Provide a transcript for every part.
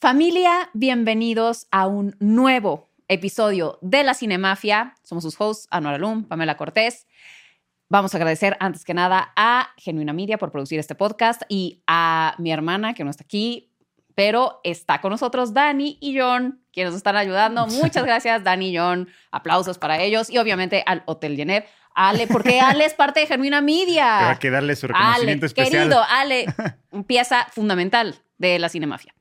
Familia, bienvenidos a un nuevo episodio de La Cinemafia. Somos sus hosts, Anuar Alum, Pamela Cortés. Vamos a agradecer antes que nada a Genuina Media por producir este podcast y a mi hermana que no está aquí, pero está con nosotros Dani y John, quienes nos están ayudando. Muchas gracias, Dani y John. Aplausos para ellos y obviamente al Hotel Genet. Ale, porque Ale es parte de Genuina Media. Hay que darle su reconocimiento Ale, especial. Querido, Ale, pieza fundamental de la cinemafia.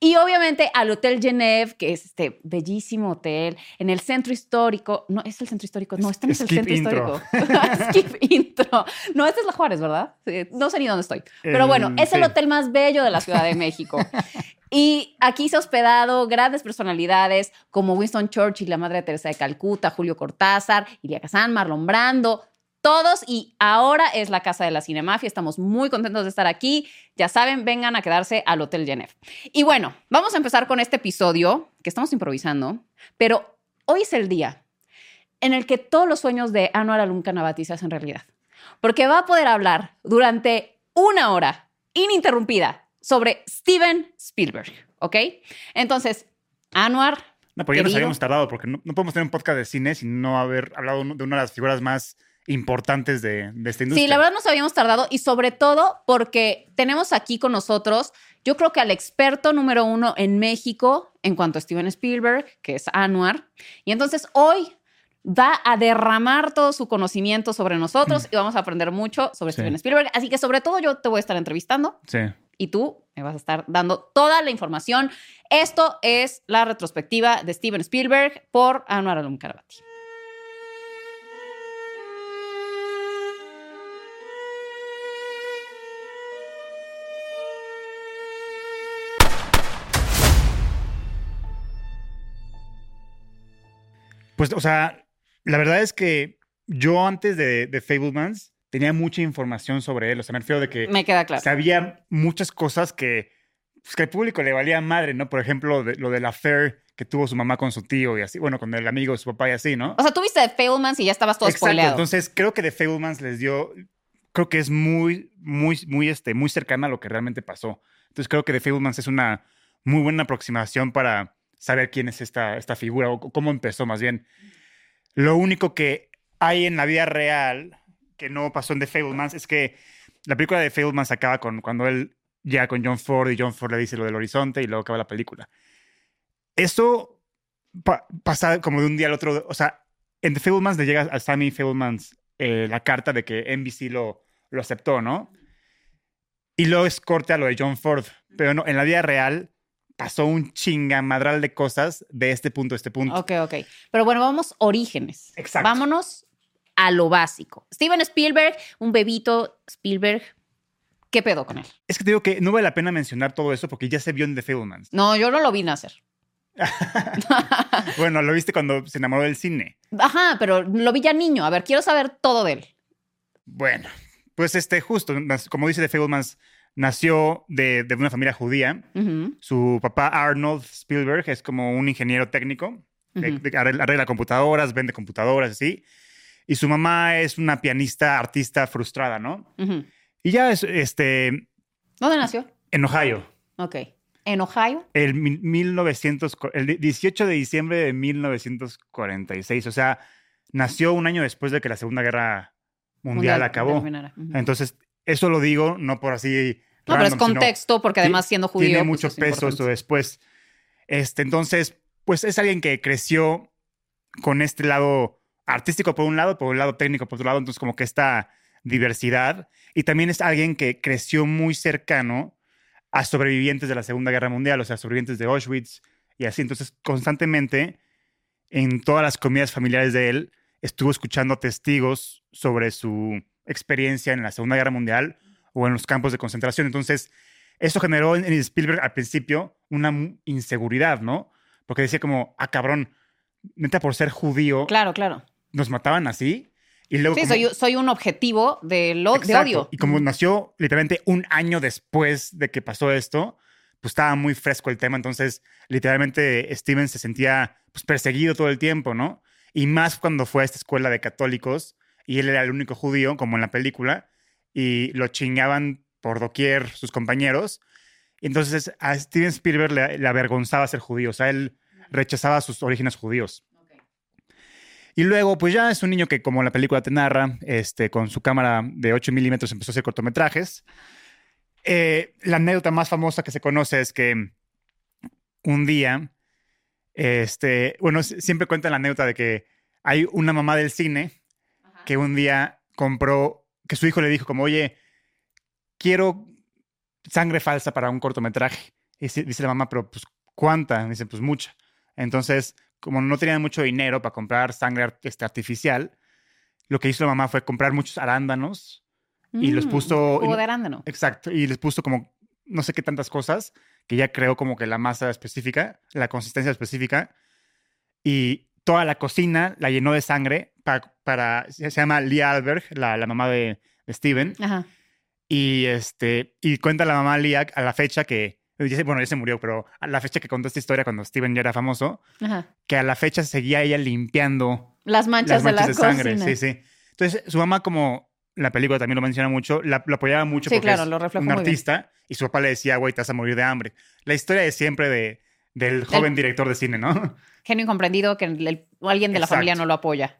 Y obviamente al Hotel Genève, que es este bellísimo hotel en el centro histórico. No, es el centro histórico. No, este no es el centro intro. histórico. Skip intro. No, este es la Juárez, ¿verdad? No sé ni dónde estoy. Pero bueno, es el hotel más bello de la Ciudad de México. Y aquí se ha hospedado grandes personalidades como Winston Churchill, la Madre Teresa de Calcuta, Julio Cortázar, Ilia Kazan, Marlon Brando, todos. Y ahora es la casa de la Cinemafia. Estamos muy contentos de estar aquí. Ya saben, vengan a quedarse al Hotel Genève. Y bueno, vamos a empezar con este episodio que estamos improvisando, pero hoy es el día en el que todos los sueños de Anwar Alun Kanabati se hacen realidad. Porque va a poder hablar durante una hora ininterrumpida sobre Steven Spielberg, ¿ok? Entonces, Anwar, No, pues ya nos habíamos tardado porque no, no podemos tener un podcast de cine sin no haber hablado de una de las figuras más importantes de, de esta industria. Sí, la verdad nos habíamos tardado y sobre todo porque tenemos aquí con nosotros, yo creo que al experto número uno en México en cuanto a Steven Spielberg, que es Anwar. Y entonces hoy va a derramar todo su conocimiento sobre nosotros y vamos a aprender mucho sobre Mm. Sí. Steven Spielberg. Así que sobre todo yo te voy a estar entrevistando Sí. y tú me vas a estar dando toda la información. Esto es la retrospectiva de Steven Spielberg por Anwar Alum Karabati. Pues, o sea, la verdad es que yo antes de, de Fablemans tenía mucha información sobre él. O sea, me refiero de que Me queda claro. sabía muchas cosas que, pues, que al público le valía madre, ¿no? Por ejemplo, de, lo del affair que tuvo su mamá con su tío y así, bueno, con el amigo de su papá y así, ¿no? O sea, tú viste de Fablemans y ya estabas todo Exacto. spoileado. Entonces, creo que The Fablemans les dio, creo que es muy, muy, muy, este, muy cercana a lo que realmente pasó. Entonces, creo que The Fablemans es una muy buena aproximación para saber quién es esta, esta figura o cómo empezó más bien. Lo único que hay en la vida real que no pasó en The Fablemans es que la película de Fablemans acaba con cuando él llega con John Ford y John Ford le dice lo del horizonte y luego acaba la película. Eso pa- pasa como de un día al otro. O sea, en The Fablemans le llega a Sammy Fablemans eh, la carta de que NBC lo, lo aceptó, ¿no? Y luego es corte a lo de John Ford. Pero no, en la vida real pasó un chingamadral de cosas de este punto a este punto. Ok, ok. Pero bueno, vamos orígenes. Exacto. Vámonos a lo básico. Steven Spielberg, un bebito Spielberg. ¿Qué pedo con él? Es que te digo que no vale la pena mencionar todo eso porque ya se vio en The Fablemans. No, yo no lo vi nacer. bueno, lo viste cuando se enamoró del cine. Ajá, pero lo vi ya niño. A ver, quiero saber todo de él. Bueno, pues este, justo, como dice The Fablemans, nació de, de una familia judía. Su papá Arnold Spielberg es como un ingeniero técnico, de- arregla, arregla computadoras, vende computadoras, así. Y su mamá es una pianista, artista frustrada, ¿no? Y ya es, este, ¿Dónde nació? en Ohio, Ok. ¿En Ohio? el, mil- 1900, el 18 de diciembre de 1946. O sea, nació un año después de que la Segunda Guerra Mundial, acabó. terminara. Ujú. Entonces, eso lo digo no por así. No, pero es contexto, porque además siendo judío. Tiene pues, mucho es peso importante. eso después. Este, entonces, pues es alguien que creció con este lado artístico por un lado, por un lado técnico por otro lado, entonces como que esta diversidad. Y también es alguien que creció muy cercano a sobrevivientes de la Segunda Guerra Mundial, o sea, sobrevivientes de Auschwitz y así. Entonces, constantemente, en todas las comidas familiares de él, estuvo escuchando testigos sobre su experiencia en la Segunda Guerra Mundial o en los campos de concentración. Entonces, eso generó en, Spielberg al principio una inseguridad, ¿no? Porque decía como, ah, cabrón, neta por ser judío, Claro, claro. nos mataban así. Y luego Sí, como- soy, soy un objetivo de, lo, de Exacto. odio. Y como nació literalmente un año después de que pasó esto, pues estaba muy fresco el tema. Entonces, literalmente Steven se sentía pues, perseguido todo el tiempo, ¿no? Y más cuando fue a esta escuela de católicos y él era el único judío, como en la película, y lo chingaban por doquier sus compañeros. Entonces a Steven Spielberg le, le avergonzaba ser judío, o sea, él rechazaba sus orígenes judíos. Y luego, pues ya es un niño que, como la película te narra, este, con su cámara de 8 milímetros empezó a hacer cortometrajes. Eh, la anécdota más famosa que se conoce es que un día, este, bueno, siempre cuentan la anécdota de que hay una mamá del cine que un día compró, que su hijo le dijo como, oye, quiero sangre falsa para un cortometraje. Y dice, la mamá, pero pues, ¿cuánta? Dice, pues mucha. Entonces, como no tenían mucho dinero para comprar sangre este, artificial, lo que hizo la mamá fue comprar muchos arándanos y los Mm, puso- Jugo de arándano. Exacto, y les puso como no sé qué tantas cosas, que ya creó como que la masa específica, la consistencia específica, y toda la cocina la llenó de sangre pa- para, se llama Lia Alberg, la, la mamá de, de Steven, Ajá. y, este, y cuenta la mamá Lia a la fecha que, bueno, ya se murió, pero a la fecha que contó esta historia cuando Steven ya era famoso, Ajá. que a la fecha seguía ella limpiando Las manchas, las manchas de de, la sangre. cocina. Sí, sí. Entonces, su mamá, como la película también lo menciona mucho, la, lo apoyaba mucho Sí, porque claro, es lo un muy bien. artista y su papá le decía, güey, te vas a morir de hambre. La historia es siempre de, del joven director de cine, ¿no? Genio incomprendido que el- el- alguien de la Exacto. familia no lo apoya.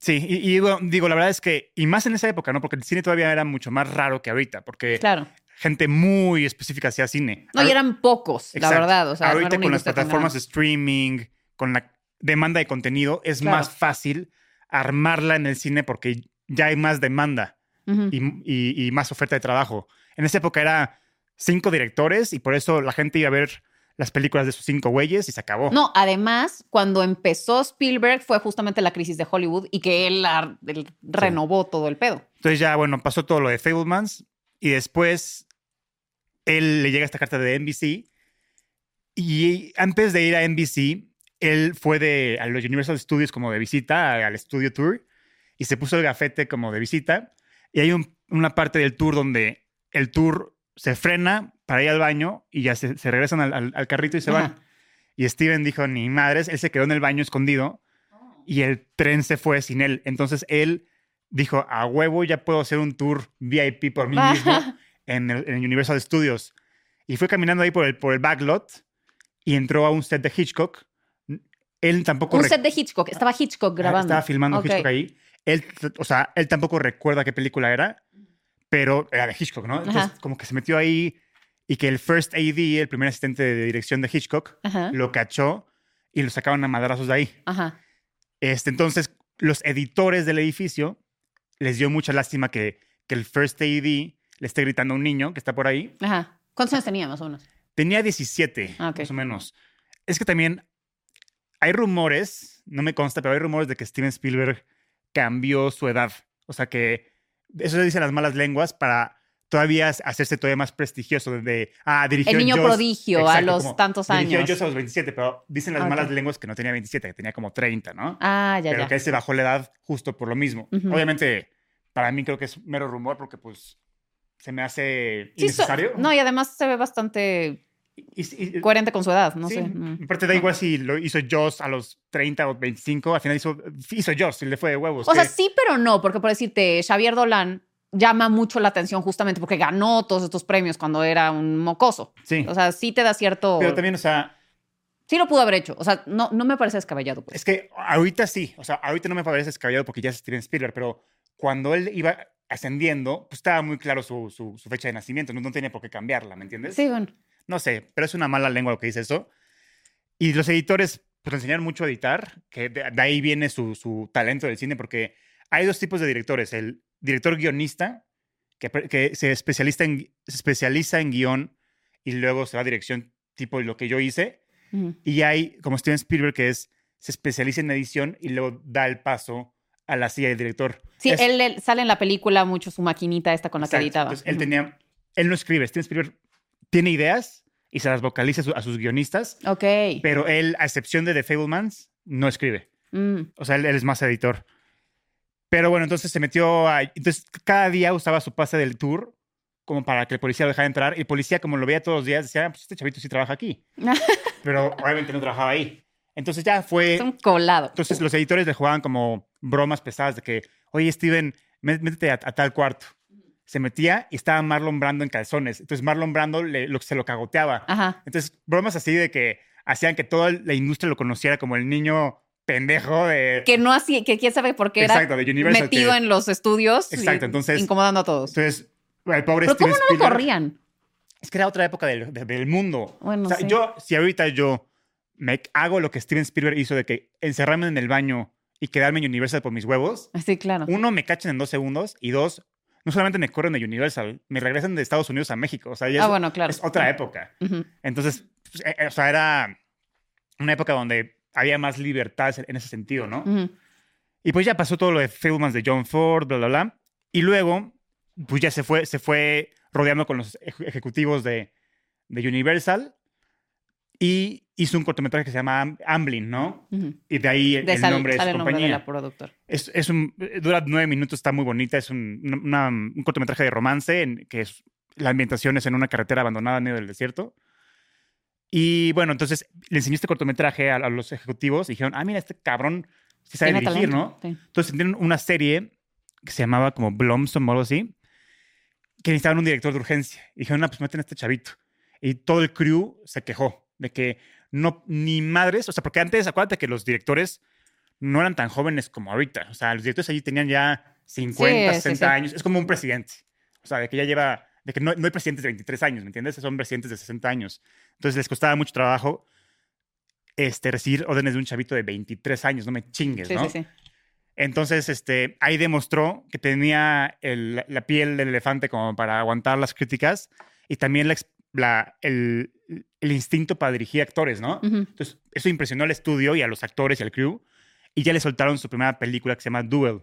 Sí, y, y digo, digo, la verdad es que, y más en esa época, ¿no? Porque el cine todavía era mucho más raro que ahorita, porque Claro. gente muy específica hacía cine. No, y eran pocos, la Exacto. verdad. O sea, ahorita con las plataformas de streaming, con la demanda de contenido, es Claro. más fácil armarla en el cine porque ya hay más demanda. Y- y más oferta de trabajo. En esa época era cinco directores y por eso la gente iba a ver las películas de sus cinco güeyes y se acabó. No, además, cuando empezó Spielberg fue justamente la crisis de Hollywood y que él, la- él renovó todo el pedo. Entonces ya, bueno, pasó todo lo de Fablemans y después él le llega esta carta de NBC y antes de ir a NBC, él fue de, a los Universal Studios como de visita al Studio Tour y se puso el gafete como de visita y hay un- una parte del tour donde el tour se frena para ir al baño y ya se, se regresan al, al- al carrito y se Ajá. van. Y Steven dijo, ni madres, él se quedó en el baño escondido y el tren se fue sin él. Entonces él dijo, a huevo ya puedo hacer un tour VIP por mí mismo en el, en Universal Studios. Y fue caminando ahí por el, por el backlot y entró a un set de Hitchcock. Él tampoco... Un set de Hitchcock. Estaba Hitchcock Ajá, grabando. Estaba filmando. Hitchcock ahí. Él, o sea, él tampoco recuerda qué película era, pero era de Hitchcock, ¿no? Entonces, Ajá. como que se metió ahí y que el first AD, el primer asistente de dirección de Hitchcock, Ajá. lo cachó y lo sacaban a madrazos de ahí. Ajá. Este, entonces, los editores del edificio les dio mucha lástima que, que el first AD le esté gritando a un niño que está por ahí. Ajá. ¿Cuántos años tenía más o menos? Tenía 17, Ah, ok. más o menos. Es que también hay rumores, no me consta, pero hay rumores de que Steven Spielberg cambió su edad. O sea que eso dicen las malas lenguas para todavía hacerse todavía más prestigioso. De, ah, dirigió El niño prodigio a los como tantos Dirigió años. Jaws a los 27, pero dicen las malas lenguas que no tenía 27, que tenía como 30, ¿no? Ah, ya, pero ya. que se bajó la edad justo por lo mismo. Obviamente, para mí creo que es mero rumor porque pues se me hace Sí, so- innecesario. no, y además se ve bastante Y- y- coherente con su edad, no sí, sé. Mm. Aparte da igual si lo hizo Joss a los 30 o 25, al final hizo, hizo Joss y le fue de huevos. O sea, que- sí, pero no, porque por decirte, Xavier Dolan llama mucho la atención justamente porque ganó todos estos premios cuando era un mocoso. sí. O sea, sí te da cierto... Pero también, o sea, Sí lo pudo haber hecho. O sea, no, no me parece descabellado. Pues. es que ahorita sí, o sea, ahorita no me parece descabellado porque ya es Steven Spielberg, pero cuando él iba ascendiendo, pues estaba muy claro su, su- su fecha de nacimiento, no, no tenía por qué cambiarla, ¿me entiendes? Sí, bueno. No sé, pero es una mala lengua lo que dice eso. Y los editores, pues enseñaron mucho a editar, que de, de ahí viene su, su talento del cine, porque hay dos tipos de directores. El director guionista, que, que se, especializa en, se especializa en guion y luego se va a dirección, tipo lo que yo hice. Ujú. Y hay, como Steven Spielberg, que es, se especializa en edición y luego da el paso a la silla del director. Sí, Es- él, él sale en la película mucho su maquinita esta con la que Exacto. editaba. Entonces, él tenía, él no escribe, Steven Spielberg tiene ideas y se las vocaliza a, su- a sus guionistas Ok. pero él, a excepción de The Fablemans, no escribe. Mm. O sea, él, él es más editor. Pero bueno, entonces se metió a... Entonces, cada día usaba su pase del tour como para que el policía lo dejara entrar. Y el policía, como lo veía todos los días, decía, "Ah, pues este chavito sí trabaja aquí. Pero obviamente no trabajaba ahí. Entonces ya fue... es un colado. Entonces los editores le jugaban como bromas pesadas de que, oye, Steven, mé- métete a, a tal cuarto. Se metía y estaba Marlon Brando en calzones. Entonces Marlon Brando le- lo, se lo cagoteaba. Ajá. Entonces, bromas así de que hacían que toda la industria lo conociera como el niño pendejo de... Que no así, que quién sabe por qué era Exacto, de Universal. metido que- en los estudios. y Exacto, entonces- Incomodando a todos. Entonces, el pobre Pero ¿cómo Steven no lo corrían? Es que era otra época del, de- del mundo. Bueno, o sea, sí. yo, si ahorita yo me hago lo que Steven Spielberg hizo de que encerrarme en el baño y quedarme en Universal por mis huevos, Sí, claro. uno, me cachan en dos segundos y dos, no solamente me corren de Universal, me regresan de Estados Unidos a México. O sea, ya Ah, es, bueno, claro. es otra época. Entonces, pues, eh, eh, o sea, era una época donde había más libertad en ese sentido, ¿no? Y pues ya pasó todo lo de de John Ford, bla, bla, bla. Y luego, pues ya se fue, se fue rodeando con los eje- ejecutivos de, de Universal y hizo un cortometraje que se llama Am- Amblin, ¿no? Y de ahí el, De sal- nombre de su nombre de compañía. la productora. Es, es un, dura nueve minutos, está muy bonita. Es un, una- un cortometraje de romance en, que es, la ambientación es en una carretera abandonada en medio del desierto. Y bueno, entonces le enseñé este cortometraje a, a los ejecutivos y dijeron, ah, mira, este cabrón sí sabe Tiene dirigir, talento, ¿no? sí. Entonces tienen una serie que se llamaba como Blomsom o algo así, que necesitaban un director de urgencia. Y dijeron, no, pues meten a este chavito. Y todo el crew se quejó de que no, ni madres, o sea, porque antes, acuérdate que los directores no eran tan jóvenes como ahorita. O sea, los directores allí tenían ya 50, Sí, sí, 60 sí. años. Es como un presidente. O sea, de que ya lleva, de que no, no hay presidentes de 23 años, ¿me entiendes? Son presidentes de 60 años. Entonces les costaba mucho trabajo este, recibir órdenes de un chavito de 23 años, no me chingues, Sí, ¿no? sí, sí. Entonces, este, ahí demostró que tenía el- la piel del elefante como para aguantar las críticas y también la la- el, el instinto para dirigir actores, ¿no? Entonces, eso impresionó al estudio y a los actores y al crew y ya le soltaron su primera película que se llama Duel.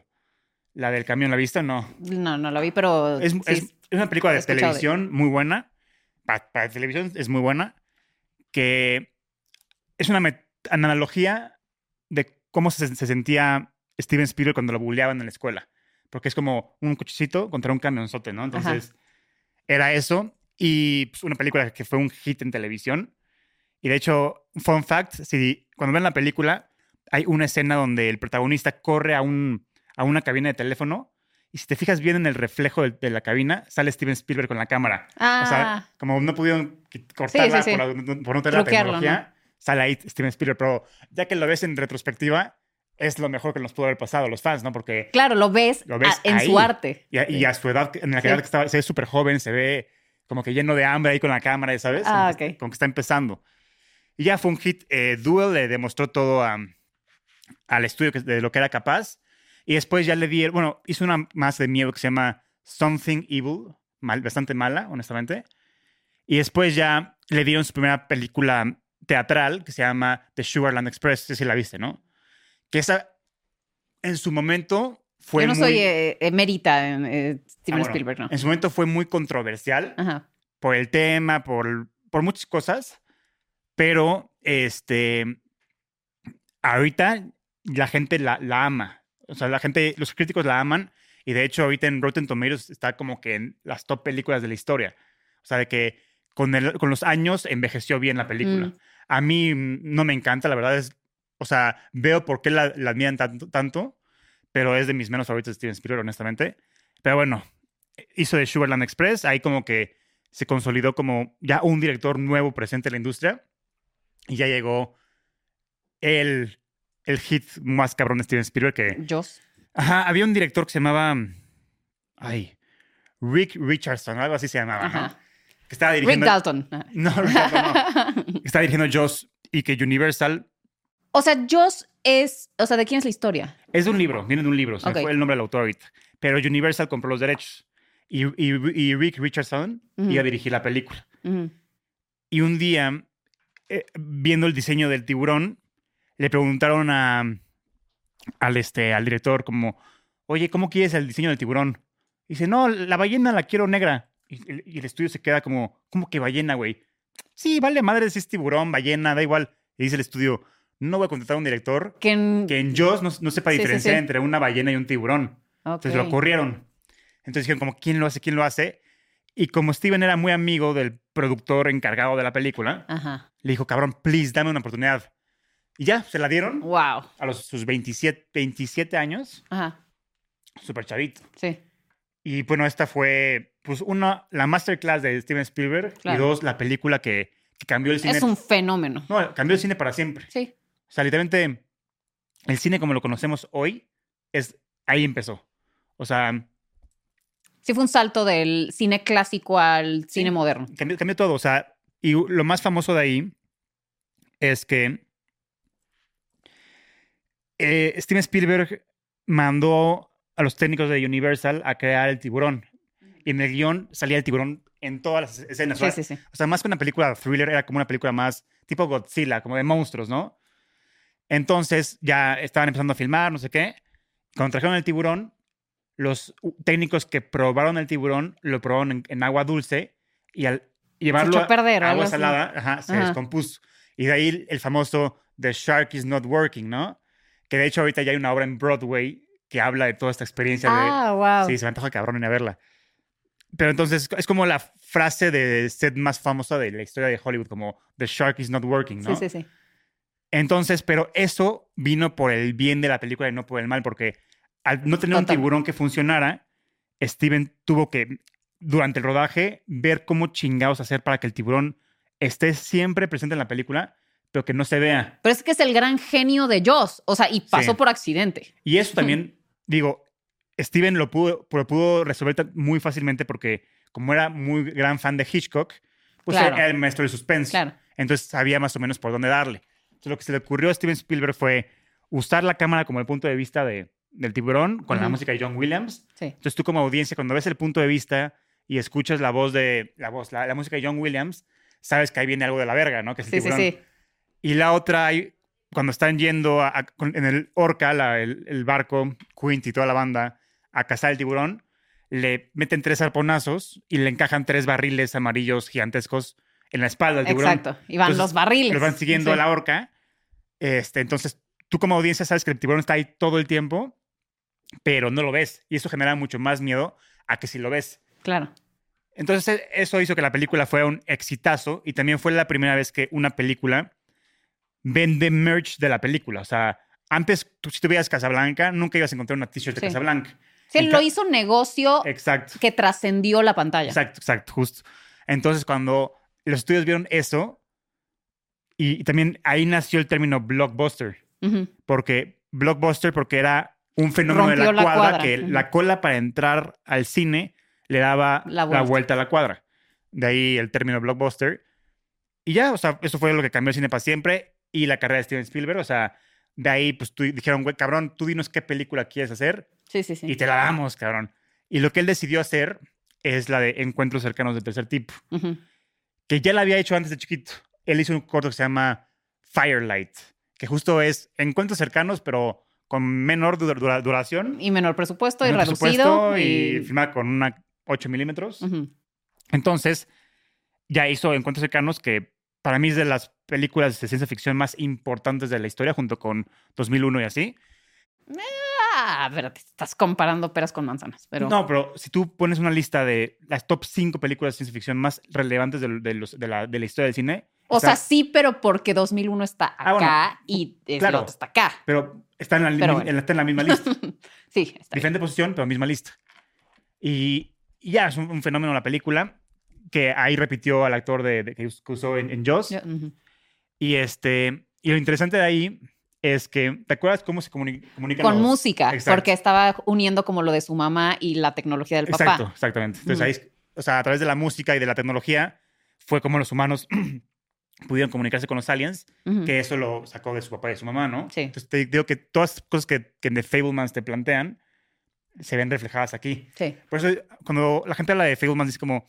La del camión, ¿la viste no? No, no lo vi, pero. Es, sí, es- es una película de televisión muy buena. Pa- Para, televisión es muy buena. Que es una analogía de cómo se, se sentía Steven Spielberg cuando lo bulleaban en la escuela. Porque es como un cochecito contra un camionzote, ¿no? Entonces, era eso. Y pues, una película que fue un hit en televisión. Y de hecho, fun fact, si cuando ven la película, hay una escena donde el protagonista corre a, un, a una cabina de teléfono y si te fijas bien en el reflejo de, de la cabina, sale Steven Spielberg con la cámara. Ah, O sea, como no pudieron cortarla sí, sí. Por, la- por no tener la Truquearlo, tecnología, sale ahí Steven Spielberg. Pero ya que lo ves en retrospectiva, es lo mejor que nos pudo haber pasado a los fans, ¿no? Porque claro, lo ves, Lo ves a- en ahí. su arte. y a, y Sí. a su edad, en la Sí. edad que estaba, se ve súper joven, se ve como que lleno de hambre ahí con la cámara, ¿sabes? Ah, como, que, ok. como que está empezando. Y ya fue un hit. Eh, Duel le demostró todo a- al estudio que- de lo que era capaz. Y después ya le di, bueno, hizo una más de miedo que se llama Something Evil, mal, bastante mala, honestamente. Y después ya le dieron su primera película teatral que se llama The Sugarland Express, si la viste, ¿no? Que esa, en su momento, fue Yo no muy... soy eh, en eh, Ah, Steven bueno, Spielberg, ¿no? En su momento fue muy controversial Ajá. por el tema, por, por muchas cosas, pero este, ahorita la gente la, la ama. O sea, la gente, los críticos la aman y de hecho ahorita en Rotten Tomatoes está como que en las top películas de la historia. O sea, de que con, el- con los años envejeció bien la película. Mm. A mí no me encanta, la verdad es, o sea, veo por qué la, la admiran tanto, tanto, pero es de mis menos favoritos de Steven Spielberg, honestamente. Pero bueno, hizo de Sugarland Express, ahí como que se consolidó como ya un director nuevo presente en la industria y ya llegó el, el hit más cabrón de Steven Spielberg que... Joss. Ajá, había un director que se llamaba... Ay, Rick Richardson, algo así se llamaba. Que estaba Rick dirigiendo... Dalton. Ajá. No, Rick Dalton no. Que estaba dirigiendo Joss y que Universal... o sea, Joss es. O sea, ¿de quién es la historia? Es de un libro, viene de un libro, se me Ok. fue el nombre del autor ahorita. Pero Universal compró los derechos. Y, y- y Rick Richardson iba a dirigir la película. Y un día, eh, viendo el diseño del tiburón, le preguntaron a, al, este, al director como, oye, ¿cómo quieres el diseño del tiburón? Y dice, no, la ballena la quiero negra. Y, el- y el estudio se queda como, ¿cómo que ballena, güey? Sí, vale madre si es tiburón, ballena, da igual. Y dice el estudio, no voy a contratar a un director Que en- que en Jaws no, no sepa Sí, diferenciar sí. entre una ballena y un tiburón. Entonces lo corrieron. Entonces dijeron como, ¿quién lo hace? ¿Quién lo hace? Y como Steven era muy amigo del productor encargado de la película, Ajá. le dijo, cabrón, please, dame una oportunidad. Y ya, se la dieron Wow. a los, sus 27, 27 años, Ajá. súper chavito. Sí. Y bueno, esta fue, pues, una, la masterclass de Steven Spielberg Claro. y dos, la película que, que cambió el cine. Es un fenómeno. No, cambió el cine para siempre. Sí. O sea, literalmente, el cine como lo conocemos hoy, es, ahí empezó. O sea, Sí fue un salto del cine clásico al cine moderno. cambió, cambió todo. O sea, y lo más famoso de ahí es que eh, Steven Spielberg mandó a los técnicos de Universal a crear el tiburón. Y en el guion salía el tiburón en todas las escenas. Sí, o, sí, sí. o sea, más que una película thriller, era como una película más tipo Godzilla, como de monstruos, ¿no? Entonces ya estaban empezando a filmar, no sé qué. Cuando trajeron el tiburón, los técnicos que probaron el tiburón lo probaron en, en agua dulce y al llevarlo a perder, a agua salada, ajá, se Ajá. descompuso. Y de ahí el famoso The Shark is not working, ¿no? Que de hecho ahorita ya hay una obra en Broadway que habla de toda esta experiencia de... Ah, wow. Sí, se me antoja cabrón ir a verla. Pero entonces es como la frase de set más famosa de la historia de Hollywood, como The Shark is not working, ¿no? sí, sí, sí. Entonces, pero eso vino por el bien de la película y no por el mal, porque al no tener un tiburón que funcionara, Steven tuvo que, durante el rodaje, ver cómo chingados hacer para que el tiburón esté siempre presente en la película, pero que no se vea. Pero es que es el gran genio de Joss. O sea, y pasó Sí. por accidente. Y eso también, digo, Steven lo pudo, lo pudo resolver muy fácilmente porque, como era muy gran fan de Hitchcock, pues Claro. era el maestro del suspense. Claro. Entonces sabía más o menos por dónde darle. Lo que se le ocurrió a Steven Spielberg fue usar la cámara como el punto de vista de, del tiburón con la música de John Williams. Sí. Entonces tú como audiencia, cuando ves el punto de vista y escuchas la voz de la voz, la, la música de John Williams, sabes que ahí viene algo de la verga, ¿no? Que es el Sí, sí, tiburón. sí. Y la otra, cuando están yendo a- a- con- en el Orca, la- el, el barco, Quint y toda la banda, a cazar el tiburón, le meten tres arponazos y le encajan tres barriles amarillos gigantescos en la espalda del tiburón. Exacto. Y van Entonces, los barriles. Los van siguiendo Sí. a la orca. Este, entonces, tú como audiencia sabes que el tiburón está ahí todo el tiempo, pero no lo ves. Y eso genera mucho más miedo a que si lo ves. Claro. Entonces, e- eso hizo que la película fuera un exitazo y también fue la primera vez que una película vende merch de la película. O sea, antes, tú, si tuvieras Casablanca, nunca ibas a encontrar una t-shirt de Sí. Casablanca. Sí, En lo hizo negocio Exacto. que trascendió la pantalla. Exacto, exacto, justo. Entonces, cuando los estudios vieron eso, y, y también ahí nació el término blockbuster, porque blockbuster, porque era un fenómeno de Rompió la la cuadra, cuadra, que la cola para entrar al cine le daba La la vuelta. a la cuadra. De ahí el término blockbuster. Y ya, o sea, eso fue lo que cambió el cine para siempre y la carrera de Steven Spielberg. O sea, de ahí, pues tú, dijeron, güey, cabrón, tú dinos qué película quieres hacer Sí, sí, sí. y te la damos, cabrón. Y lo que él decidió hacer es la de encuentros cercanos del tercer tipo, que ya la había hecho antes de chiquito. Él hizo un corto que se llama Firelight, que justo es encuentros cercanos, pero con menor dura- dura- duración. Y menor presupuesto y reducido. y, y- filmada con una 8 milímetros. Entonces, ya hizo encuentros cercanos que para mí es de las películas de ciencia ficción más importantes de la historia, junto con 2001 y así. Ah, espérate, estás comparando peras con manzanas. Pero No, pero si tú pones una lista de las top 5 películas de ciencia ficción más relevantes de, de los- de la, de la historia del cine, o está- sea, sí, pero porque 2001 está acá Ah, bueno, y el claro. otro está acá. pero está en la, Pero bueno. está en la misma lista. Sí, está bien. Diferente posición, pero misma lista. Y, y ya, es un, un fenómeno la película, que ahí repitió al actor de, de- que us- que usó en, en Jaws. Ya, ujú. Y, este, y lo interesante de ahí es que, ¿te acuerdas cómo se comuni- comunican Con los- música, Exacto. porque estaba uniendo como lo de su mamá y la tecnología del papá. Exacto, exactamente. Entonces ahí, o sea, a través de la música y de la tecnología, fue como los humanos pudieron comunicarse con los aliens, que eso lo sacó de su papá y de su mamá, ¿no? Sí. Entonces te digo que todas las cosas que, que en The Fablemans te plantean se ven reflejadas aquí. Sí. Por eso, cuando la gente habla de Fablemans, dice como,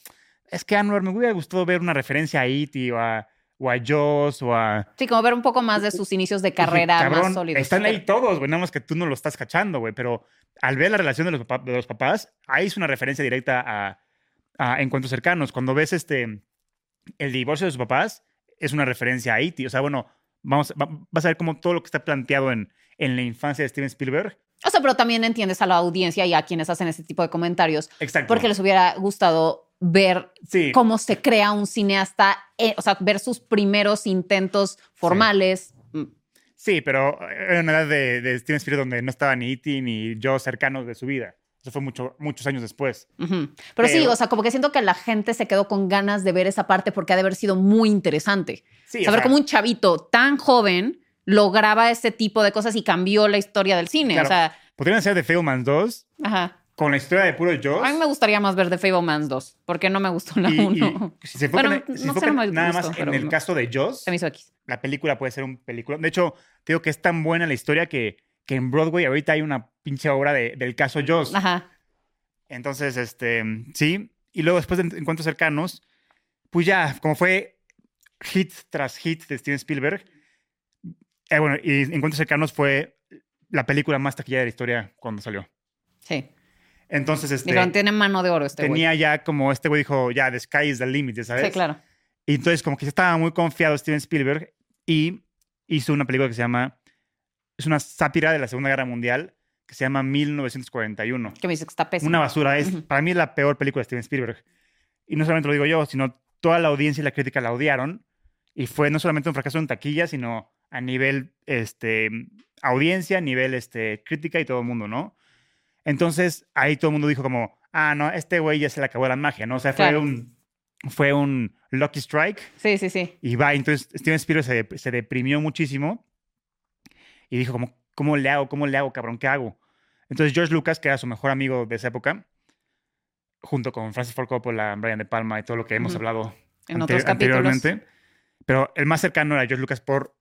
es que Anwar, me hubiera gustado ver una referencia a E.T. o a, o a Jaws o a... Sí, como ver un poco más de sus inicios de carrera "Cabrón, más sólidos. Están ahí todos, güey, nada más que tú no lo estás cachando, güey. Pero al ver la relación de los, papá- de los papás, ahí es una referencia directa a, a encuentros cercanos. Cuando ves este el divorcio de sus papás, es una referencia a E.T. O sea, bueno, vamos, va- vas a ver cómo todo lo que está planteado en, en la infancia de Steven Spielberg. O sea, pero también entiendes a la audiencia y a quienes hacen ese tipo de comentarios, Exacto. porque les hubiera gustado ver sí. cómo se crea un cineasta, eh, o sea, ver sus primeros intentos formales. Sí, pero era una edad de, de Steven Spielberg donde no estaba ni E.T. ni yo cercanos de su vida. Eso fue mucho, muchos años después. Pero, sí, o sea, como que siento que la gente se quedó con ganas de ver esa parte porque ha de haber sido muy interesante. Sí, o Saber sea, cómo un chavito tan joven lograba ese tipo de cosas y cambió la historia del cine. Claro. O sea, Podrían ser The Fablemans 2 ajá. con la historia de puro Joss. A mí me gustaría más ver The Fablemans 2 porque no me gustó la y, 1. y si se enfocan, Bueno, si se no me nada gustó, más en el no. caso de Joss, Se me hizo X. la película puede ser un película. De hecho, te digo que es tan buena la historia que, que en Broadway ahorita hay una pinche obra de- del caso Joss. Ajá. Entonces, este, sí. Y luego después de Encuentros Cercanos, pues ya, como fue hit tras hit de Steven Spielberg, eh, bueno, y Encuentros Cercanos fue la película más taquillera de la historia cuando salió. Sí. Entonces, este, Dijeron, tiene mano de oro este güey. tenía ya como, este güey dijo, ya, the sky is the limit, ¿sabes? Sí, claro. Y entonces como que estaba muy confiado Steven Spielberg y hizo una película que se llama, es una sátira de la Segunda Guerra Mundial que se llama 1941. Que me dice que está pésimo. Una basura, es para mí es la peor película de Steven Spielberg. Y no solamente lo digo yo, sino toda la audiencia y la crítica la odiaron y fue no solamente un fracaso en taquilla, sino a nivel este, audiencia, a nivel este, crítica y todo el mundo, ¿no? Entonces ahí todo el mundo dijo como, ah, no, este güey ya se le acabó la magia, ¿no? O sea, fue Claro. un fue un lucky strike Sí, sí, sí. y va, entonces Steven Spielberg se deprimió muchísimo y dijo como, ¿cómo le hago? ¿Cómo le hago, cabrón? ¿Qué hago? Entonces George Lucas, que era su mejor amigo de esa época, junto con Francis Ford Coppola, Brian De Palma y todo lo que hemos hablado En ante- otros anteriormente, pero el más cercano era George Lucas por,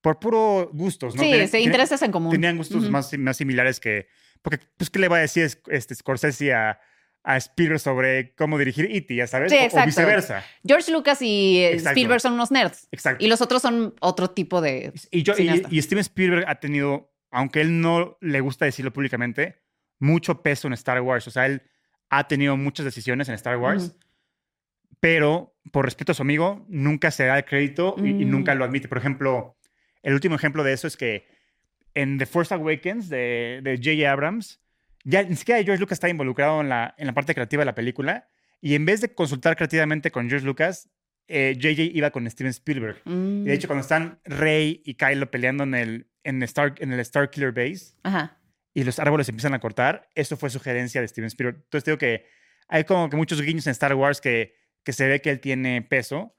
por puro gustos, ¿no? Sí, tenían- intereses en común. Tenían gustos más, más similares que... Porque, pues, ¿qué le va a decir es- este, Scorsese a, a Spielberg sobre cómo dirigir E.T., ya sabes? Sí, O- o, viceversa. George Lucas y eh, Exacto. Spielberg son unos nerds. Exacto. Y los otros son otro tipo de. Y, yo, y, cineasta. y Steven Spielberg ha tenido, aunque él no le gusta decirlo públicamente, mucho peso en Star Wars. O sea, él ha tenido muchas decisiones en Star Wars, pero por respeto a su amigo, nunca se da el crédito y, y Mm. nunca lo admite. Por ejemplo, el último ejemplo de eso es que en The Force Awakens de de J.J. Abrams, ya ni siquiera George Lucas está involucrado en la, en la parte creativa de la película. Y en vez de consultar creativamente con George Lucas, eh, J.J. iba con Steven Spielberg. Mm. Y de hecho, cuando están Rey y Kylo peleando en el, en Star, en el Star Killer Base Ajá. y los árboles empiezan a cortar, eso fue sugerencia de Steven Spielberg. Entonces, digo que hay como que muchos guiños en Star Wars que, que se ve que él tiene peso.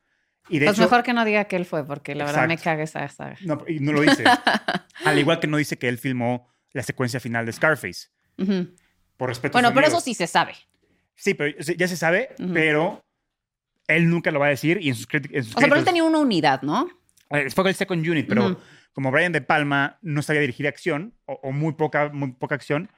Y de Pues hecho, mejor que no diga que él fue, porque la verdad me caga esa saga. no, y no lo dice. Al igual que no dice que él filmó la secuencia final de Scarface. Por respeto Bueno, pero eso sí se sabe. Sí, pero ya se sabe, pero él nunca lo va a decir y en sus, en sus O sea, pero él tenía una unidad, ¿no? Eh, Fue con el Second Unit, pero como Brian De Palma no sabía dirigir acción o, o muy, poca, muy poca acción,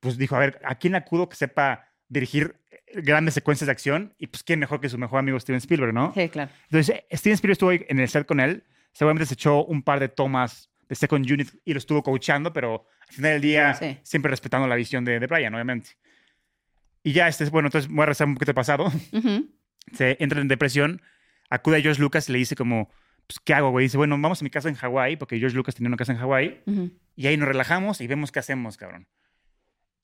pues dijo, a ver, ¿a quién acudo que sepa dirigir eh, grandes secuencias de acción? Y pues, ¿quién mejor que su mejor amigo Steven Spielberg, no? Sí, claro. Entonces, Steven Spielberg estuvo en el set con él, seguramente se echó un par de tomas de Second Unit y lo estuvo coachando, pero al final del día Sí. siempre respetando la visión de, de Brian, obviamente. Y ya, este, bueno, entonces voy a rezar un poquito de pasado Ujú. se entra en depresión, acude a George Lucas y le dice como, pues, ¿qué hago, güey? Dice, bueno, vamos a mi casa en Hawái, porque George Lucas tenía una casa en Hawái, Ujú. y ahí nos relajamos y vemos qué hacemos, cabrón.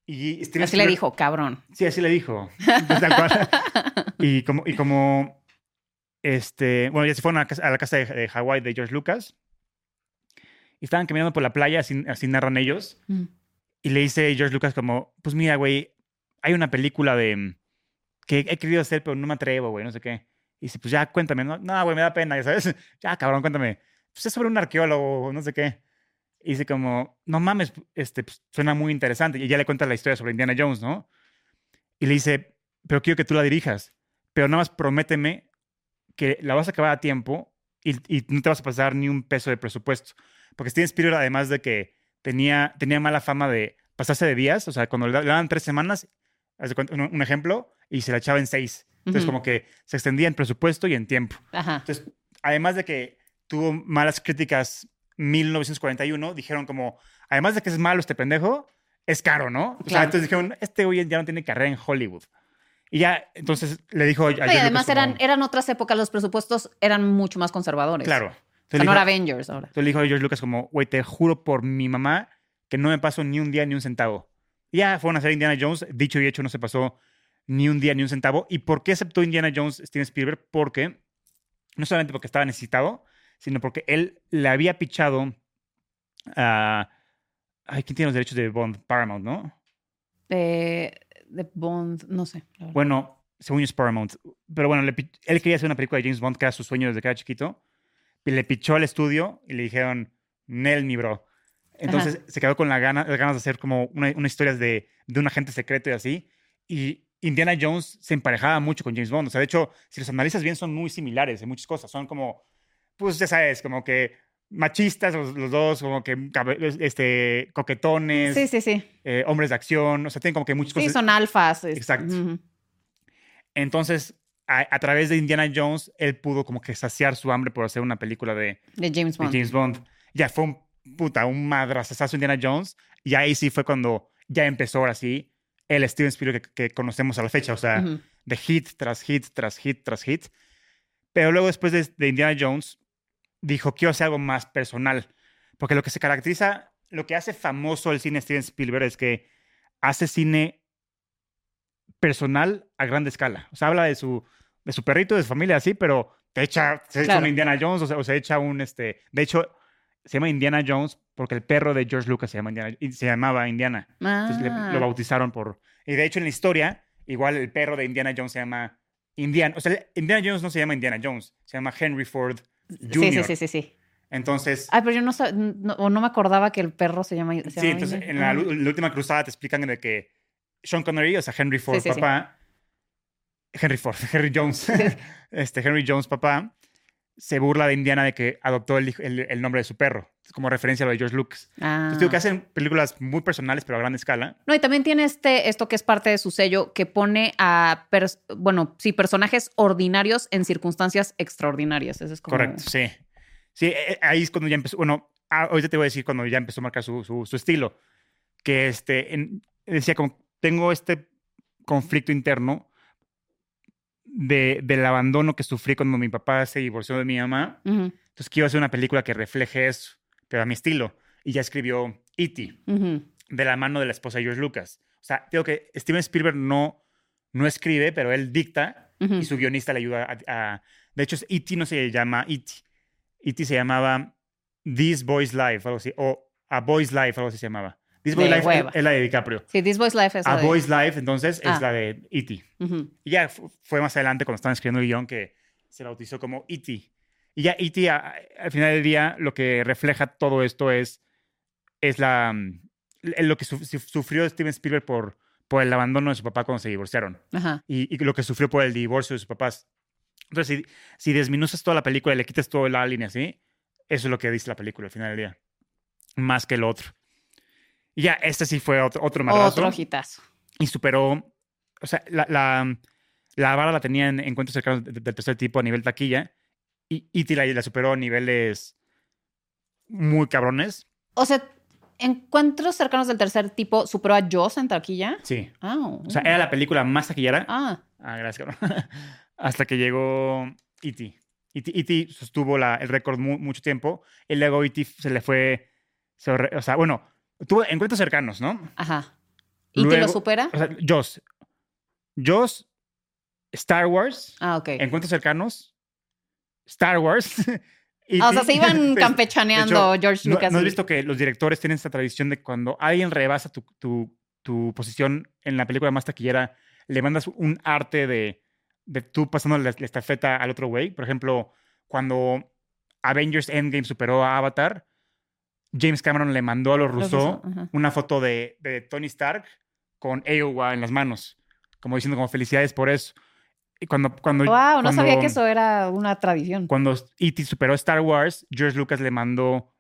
Y Steven Así le dijo, cabrón. Sí, así le dijo. Pues, y como, y como, este, bueno, ya se fueron a la casa, a la casa de, de Hawái de George Lucas, y estaban caminando por la playa, así, así narran ellos, Ujú. y le dice George Lucas como, pues mira, güey, hay una película de mm, que he querido hacer, pero no me atrevo, güey, no sé qué. Y dice, pues ya cuéntame, no, no, güey, me da pena, ya sabes. Ya, cabrón, cuéntame. Pues es sobre un arqueólogo, no sé qué. Y dice como, no mames, este, pues, suena muy interesante. Y ya le cuenta la historia sobre Indiana Jones, ¿no? Y le dice, pero quiero que tú la dirijas. Pero nada más prométeme que la vas a acabar a tiempo y, y no te vas a pasar ni un peso de presupuesto. Porque Steven Spielberg, además de que tenía, tenía mala fama de pasarse de días, o sea, cuando le da- le daban tres semanas, un, ejemplo, y se la echaba en seis. Entonces, Ujú. como que se extendía en presupuesto y en tiempo. Ajá. Entonces, además de que tuvo malas críticas 1941, dijeron como, además de que es malo este pendejo, es caro, ¿no? O sea, Claro. entonces dijeron, este güey ya no tiene carrera en Hollywood. Y ya, entonces le dijo a No, y además como- eran, eran otras épocas, los presupuestos eran mucho más conservadores. Claro. Entonces, dijo, Avengers ahora. entonces le dijo a George Lucas como, güey, te juro por mi mamá que no me paso ni un día ni un centavo. Y ya fueron a hacer Indiana Jones, dicho y hecho, no se pasó ni un día ni un centavo. ¿Y por qué aceptó Indiana Jones Steven Spielberg? Porque, no solamente porque estaba necesitado, sino porque él le había pichado a... Ay, ¿quién tiene los derechos de Bond? Paramount, ¿no? De, de Bond, no sé. Bueno, según yo es Paramount. Pero bueno, él quería hacer una película de James Bond, que era su sueño desde que era chiquito. Y le pichó al estudio y le dijeron, Nel, mi bro. Entonces se quedó con la gana, las ganas de hacer como una, una historia de, de un agente secreto y así. Y Indiana Jones se emparejaba mucho con James Bond. O sea, de hecho, si los analizas bien, son muy similares en muchas cosas. Son como, pues ya sabes, como que machistas los, los dos, como que este, coquetones, Sí, sí, sí. eh, hombres de acción. O sea, tienen como que muchas Sí, cosas. son alfas. Exacto. Entonces, a, a través de Indiana Jones, él pudo como que saciar su hambre por hacer una película de, De James de Bond. James Bond. Ya fue un puta, un madrazazo Indiana Jones. Y ahí sí fue cuando ya empezó ahora sí el Steven Spielberg que, que conocemos a la fecha. O sea, de hit tras hit, tras hit, tras hit. Pero luego después de, de Indiana Jones, dijo, quiero hacer algo más personal. Porque lo que se caracteriza, lo que hace famoso el cine Steven Spielberg es que hace cine personal a gran escala. O sea, habla de su, de su perrito, de su familia, así, pero te echa, se echa un Indiana Jones o se, o se echa un, este, de hecho, se llama Indiana Jones porque el perro de George Lucas se, llama Indiana, se llamaba Indiana. Entonces le- Ah. lo bautizaron por... Y de hecho en la historia, igual el perro de Indiana Jones se llama Indiana. O sea, Indiana Jones no se llama Indiana Jones, se llama Henry Ford Jr. sí, sí, sí, sí. Entonces, Ay, pero yo no, no, o no me acordaba que el perro se llama. se sí, entonces Indiana- en la, Ah. la última cruzada te explican de que Sean Connery, o sea, Henry Ford, sí, sí. papá, Henry Ford, Henry Jones, este Henry Jones, papá, se burla de Indiana de que adoptó el, hijo- el, el nombre de su perro, como referencia a lo de George Lucas. Ah. Entonces digo que hacen películas muy personales, pero a gran escala. No, y también tiene este, esto que es parte de su sello, que pone a, bueno, sí, personajes ordinarios en circunstancias extraordinarias. Eso es como... Correcto, sí. Sí, eh, eh, ahí es cuando ya empezó, bueno, ah, ahorita te voy a decir cuando ya empezó a marcar su, su, su estilo, que este, en- decía como, tengo este conflicto interno de, del abandono que sufrí cuando mi papá se divorció de mi mamá, Ujú, entonces quiero hacer una película que refleje eso, pero a mi estilo, y ya escribió E.T., de la mano de la esposa de George Lucas. O sea, digo que Steven Spielberg no, no escribe, pero él dicta y su guionista le ayuda a... a- de hecho, E.T. no se llama E.T. E.T. se llamaba This Boy's Life, algo así, o A Boy's Life, algo así se llamaba. This Boy's Life es, es la de DiCaprio. Sí, This Boy's Life es A la de- Boy's Life, entonces, Ah. es la de E.T. Ujú. Y ya fu- fue más adelante cuando estaban escribiendo el guion que se bautizó como E.T. Y ya E.T. a- al final del día lo que refleja todo esto es, es la, mm, lo que su- su- sufrió Steven Spielberg por, por el abandono de su papá cuando se divorciaron Ajá. y, y lo que sufrió por el divorcio de sus papás. Entonces, si, si desminuzas toda la película y le quitas toda la línea así, eso es lo que dice la película al final del día. Más que el otro. Y ya, este sí fue otro, otro madrazo Otro hitazo. y superó, o sea, la, la, la vara la tenía en encuentros cercanos de- del tercer tipo a nivel taquilla y E.T. la, la superó a niveles muy cabrones. O sea, encuentros cercanos del tercer tipo superó a Joss en taquilla. Sí. Ah, O sea, era la película más taquillera. ah. Ah, gracias, cabrón. Hasta que llegó E.T. E.T. E.T. sostuvo la- el récord mu- mucho tiempo y luego E.T. se le fue, se o sea, bueno, tuvo encuentros cercanos, ¿no? Ajá. ¿Y te lo Luego- supera? O sea, Joss. Joss, Star Wars, Ah, ok. encuentros cercanos, Star Wars. Ah, o sea, se iban campechaneando hecho, George ¿No, Lucas. ¿no has y- visto que los directores tienen esta tradición de cuando alguien rebasa tu, tu- tu posición en la película más taquillera, le mandas un arte de, de tú pasando la, la estafeta al otro güey? Por ejemplo, cuando Avengers Endgame superó a Avatar, James Cameron le mandó a los Los Rousseau una foto de, de Tony Stark con Iowa en las manos, como diciendo como felicidades por eso. Y cuando, cuando, Wow, no sabía que eso era una tradición. cuando E.T. superó Star Wars, George Lucas le mandó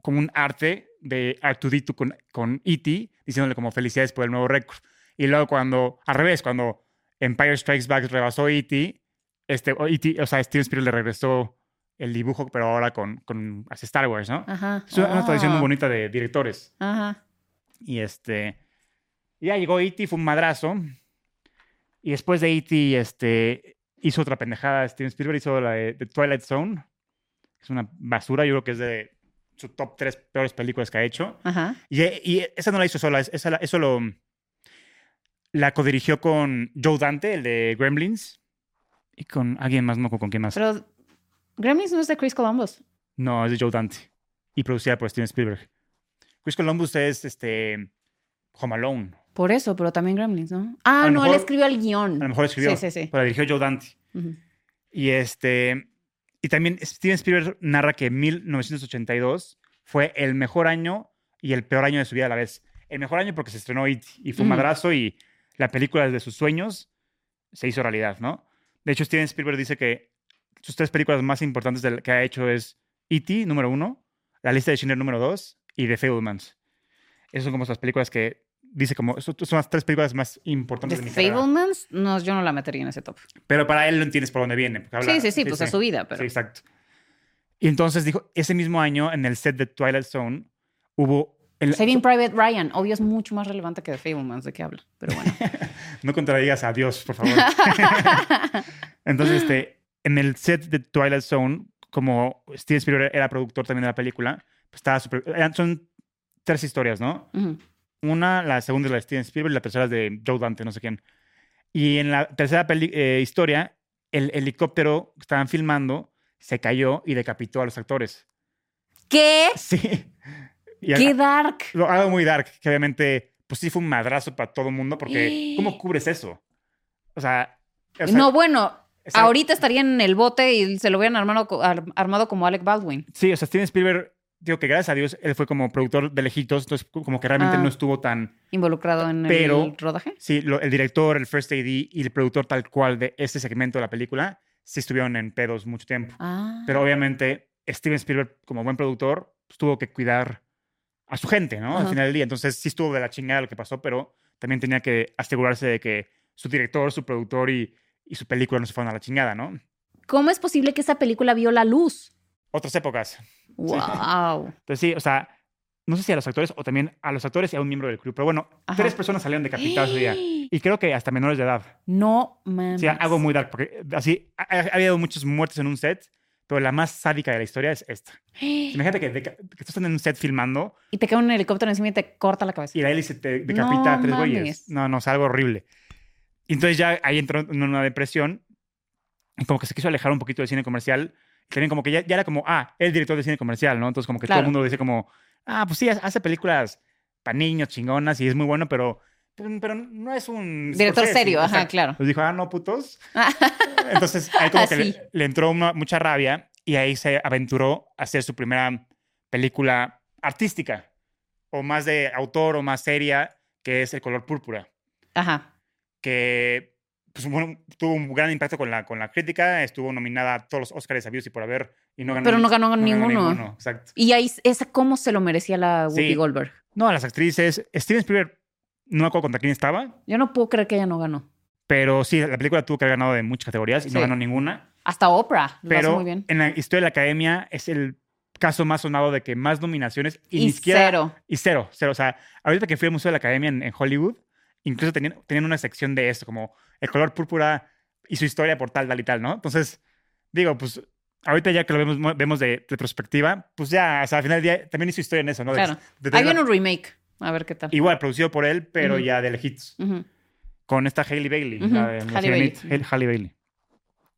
como un arte de Artudito con, con E.T., diciéndole como felicidades por el nuevo récord. Y luego cuando, al revés, cuando Empire Strikes Back rebasó E.T., este, E.T., o sea, Steven Spielberg le regresó el dibujo, pero ahora con, con hacia Star Wars, ¿no? Ajá. Es una, una tradición muy bonita de directores. Ajá. Y este, ya llegó E.T., fue un madrazo. Y después de E.T., este, hizo otra pendejada. Steven Spielberg hizo la de, de Twilight Zone. Es una basura, yo creo que es de su top tres peores películas que ha hecho. Ajá. Y, y esa no la hizo sola, es- esa, la- eso lo. La codirigió con Joe Dante, el de Gremlins. Y con alguien más, no con, con quién más. Pero Gremlins no es de Chris Columbus. No, es de Joe Dante. Y producida por Steven Spielberg. Chris Columbus es este. Home Alone. Por eso, pero también Gremlins, ¿no? Ah, no, él escribió el guion. A lo mejor escribió, Sí, sí, sí. pero la dirigió Joe Dante. Y este y también Steven Spielberg narra que 1982 fue el mejor año y el peor año de su vida a la vez. El mejor año porque se estrenó It y fue un madrazo y la película de sus sueños se hizo realidad, ¿no? De hecho, Steven Spielberg dice que sus tres películas más importantes que ha hecho es E.T., número uno, La lista de Schindler, número dos, y The Fablemans. Esas son como las películas que dice como, son las tres películas más importantes The de mi carrera. Fablemans, no, yo no la metería en ese top. Pero para él no entiendes por dónde viene. habla- sí, sí, sí, pues es su vida, pero. Sí, exacto. Y entonces dijo, ese mismo año en el set de Twilight Zone hubo... El, Saving Private Ryan, obvio es mucho más relevante que The Fablemans, ¿de qué habla? Pero bueno. No contradigas a Dios, por favor. entonces, este, en el set de Twilight Zone, como Steven Spielberg era productor también de la película, pues estaba eran- Son tres historias, ¿no? Ujú. Una, la segunda es la de Steven Spielberg y la tercera es de Joe Dante, no sé quién. Y en la tercera peli- eh, historia, el helicóptero que estaban filmando se cayó y decapitó a los actores. ¿Qué? Sí. Y ¡Qué a- dark! lo- algo muy dark, que obviamente, pues sí fue un madrazo para todo el mundo, porque ¿cómo cubres eso? O sea... o sea, no, bueno, ahorita estaría en el bote y se lo hubieran armado, armado como Alec Baldwin. Sí, o sea, Steven Spielberg, digo que gracias a Dios, él fue como productor de lejitos, entonces como que realmente Ah. no estuvo tan... Involucrado en Pero- el rodaje. Sí, lo- el director, el first AD y el productor tal cual de este segmento de la película, sí estuvieron en pedos mucho tiempo. Ah. Pero obviamente Steven Spielberg, como buen productor, pues, tuvo que cuidar a su gente, ¿no? Al final del día. Entonces sí estuvo de la chingada lo que pasó, pero también tenía que asegurarse de que su director, su productor y, y su película no se fueran a la chingada, ¿no? ¿Cómo es posible que esa película vio la luz? Otras épocas. ¡Wow! Entonces sí, o sea, no sé si a los actores o también a los actores y a un miembro del club, pero bueno, Ajá. tres personas salieron decapitadas ese día. Y creo que hasta menores de edad. No mames. Sí, algo muy dark, porque así ha, ha habido muchas muertes en un set, pero la más sádica de la historia es esta. Imagínate que, que tú estás en un set filmando Y te cae un helicóptero encima y te corta la cabeza. y la hélice te decapita No a tres güeyes. No, no, es algo horrible. Y entonces ya ahí entró en una depresión y como que se quiso alejar un poquito del cine comercial. También como que ya, ya era como, ah, el director de cine comercial, ¿no? Entonces como que todo Claro. el mundo dice como, ah, pues sí, hace películas para niños chingonas y es muy bueno, pero, pero, no es un... Director Scorsese". serio, ajá, claro. Pues dijo, ah, no, putos. Entonces ahí como que le, le entró una- mucha rabia y ahí se aventuró a hacer su primera película artística o más de autor o más seria, que es El color púrpura, Ajá. Que pues, bueno, tuvo un gran impacto con la, con la crítica, estuvo nominada a todos los Oscars habidos y por haber y no ganó Pero no ganó ni- ninguno. Exacto. Y ahí, esa cómo se lo merecía la Whoopi Sí. Goldberg. No, a las actrices, Steven Spielberg, no me acuerdo contra quién estaba, Yo no puedo creer que ella no ganó. pero sí, la película tuvo que haber ganado de muchas categorías y no ganó ninguna. Hasta Oprah lo hace Pero muy bien. en la historia de la academia es el caso más sonado de que más nominaciones y, Y ni siquiera. cero. Y cero, cero. O sea, ahorita que fui al Museo de la Academia en, en Hollywood, incluso tenían, tenían una sección de esto, como el color púrpura y su historia por tal, tal y tal, ¿no? Entonces, digo, pues ahorita ya que lo vemos, vemos de retrospectiva, pues ya, o sea, al final del día también hizo historia en eso, ¿no? De- Claro. de tener- viene un remake. A ver qué tal. Igual, producido por él, pero Ujú. ya de lejitos Ujú. con esta Hailey Bailey, la de Halle la sirenita, Bailey. Halle Bailey.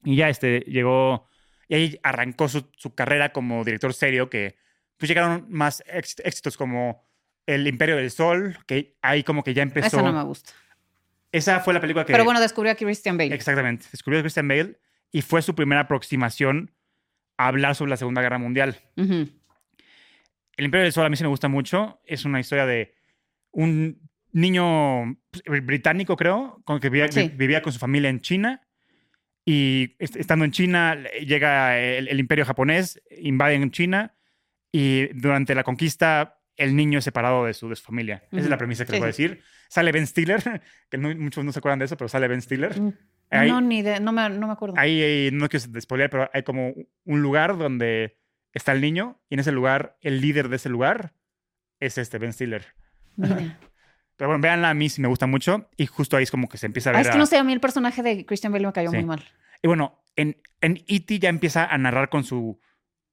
Y ya este llegó, y ahí arrancó su, su carrera como director serio, que pues llegaron más éx- éxitos como El Imperio del Sol, que ahí como que ya empezó. Esa no me gusta. Esa fue la película que... Pero bueno, descubrió a Christian Bale. Exactamente, descubrió a Christian Bale y fue su primera aproximación a hablar sobre la Segunda Guerra Mundial. El Imperio del Sol a mí sí me gusta mucho. Es una historia de un niño británico, creo, con que vivía, Sí. vivía con su familia en China. Y est- estando en China, llega el, el imperio japonés, invaden China. Y durante la conquista, el niño es separado de su, de su familia. Esa es la premisa que les voy a decir. Sale Ben Stiller, que no- muchos no se acuerdan de eso, pero sale Ben Stiller. Mm. Ahí- No, ni de, no, me, no me acuerdo. Ahí, ahí no quiero spoilear, pero hay como un lugar donde está el niño y en ese lugar, el líder de ese lugar es este Ben Stiller. Mira. Pero bueno, véanla, a mí sí me gusta mucho y justo ahí es como que se empieza a Ah, ver. es que a- no sé, a mí el personaje de Christian Bale me cayó Sí. muy mal. Y bueno, en, en E.T. ya empieza a narrar con su...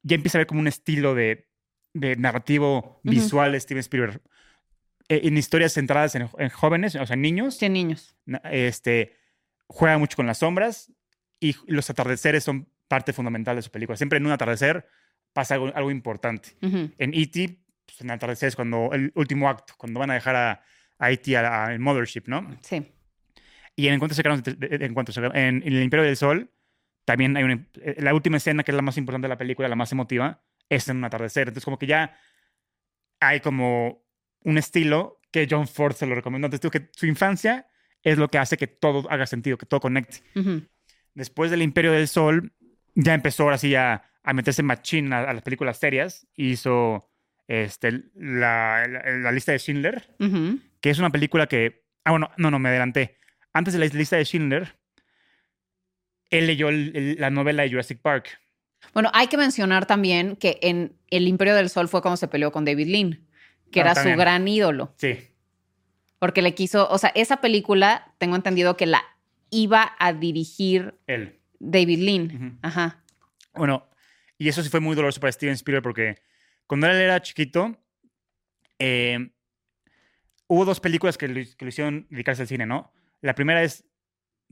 Ya empieza a ver como un estilo de, de narrativo visual de Steven Spielberg. Eh, en historias centradas en, en jóvenes, o sea, en niños. Sí, niños. Este, juega mucho con las sombras y los atardeceres son parte fundamental de su película. Siempre en un atardecer pasa algo, algo importante. Ujú. En E.T., pues, en el atardecer es cuando el último acto, cuando van a dejar a, a E.T. al Mothership, ¿no? Sí. Y en Encuentros Cercanos, Cercanos- en, en El Imperio del Sol, también hay una, eh, la última escena, que es la más importante de la película, la más emotiva, es en un atardecer. Entonces, como que ya hay como un estilo que John Ford se lo recomendó. Entonces, digo que su infancia es lo que hace que todo haga sentido, que todo conecte. Después del Imperio del Sol, ya empezó ahora sí a, a meterse machín a, a las películas serias. Hizo este, la, la- la lista de Schindler, que es una película que... Ah, bueno, no, no, me adelanté. Antes de la lista de Schindler, él leyó el- el- la novela de Jurassic Park. Bueno, hay que mencionar también que en El Imperio del Sol fue cuando se peleó con David Lean, que era también. su gran ídolo, Sí, porque le quiso, o sea, esa película, tengo entendido que la iba a dirigir él. David Lean. Ujú. Ajá. Bueno, y eso sí fue muy doloroso para Steven Spielberg porque cuando él era chiquito, eh, hubo dos películas que lo, que lo hicieron dedicarse al cine, ¿no? La primera es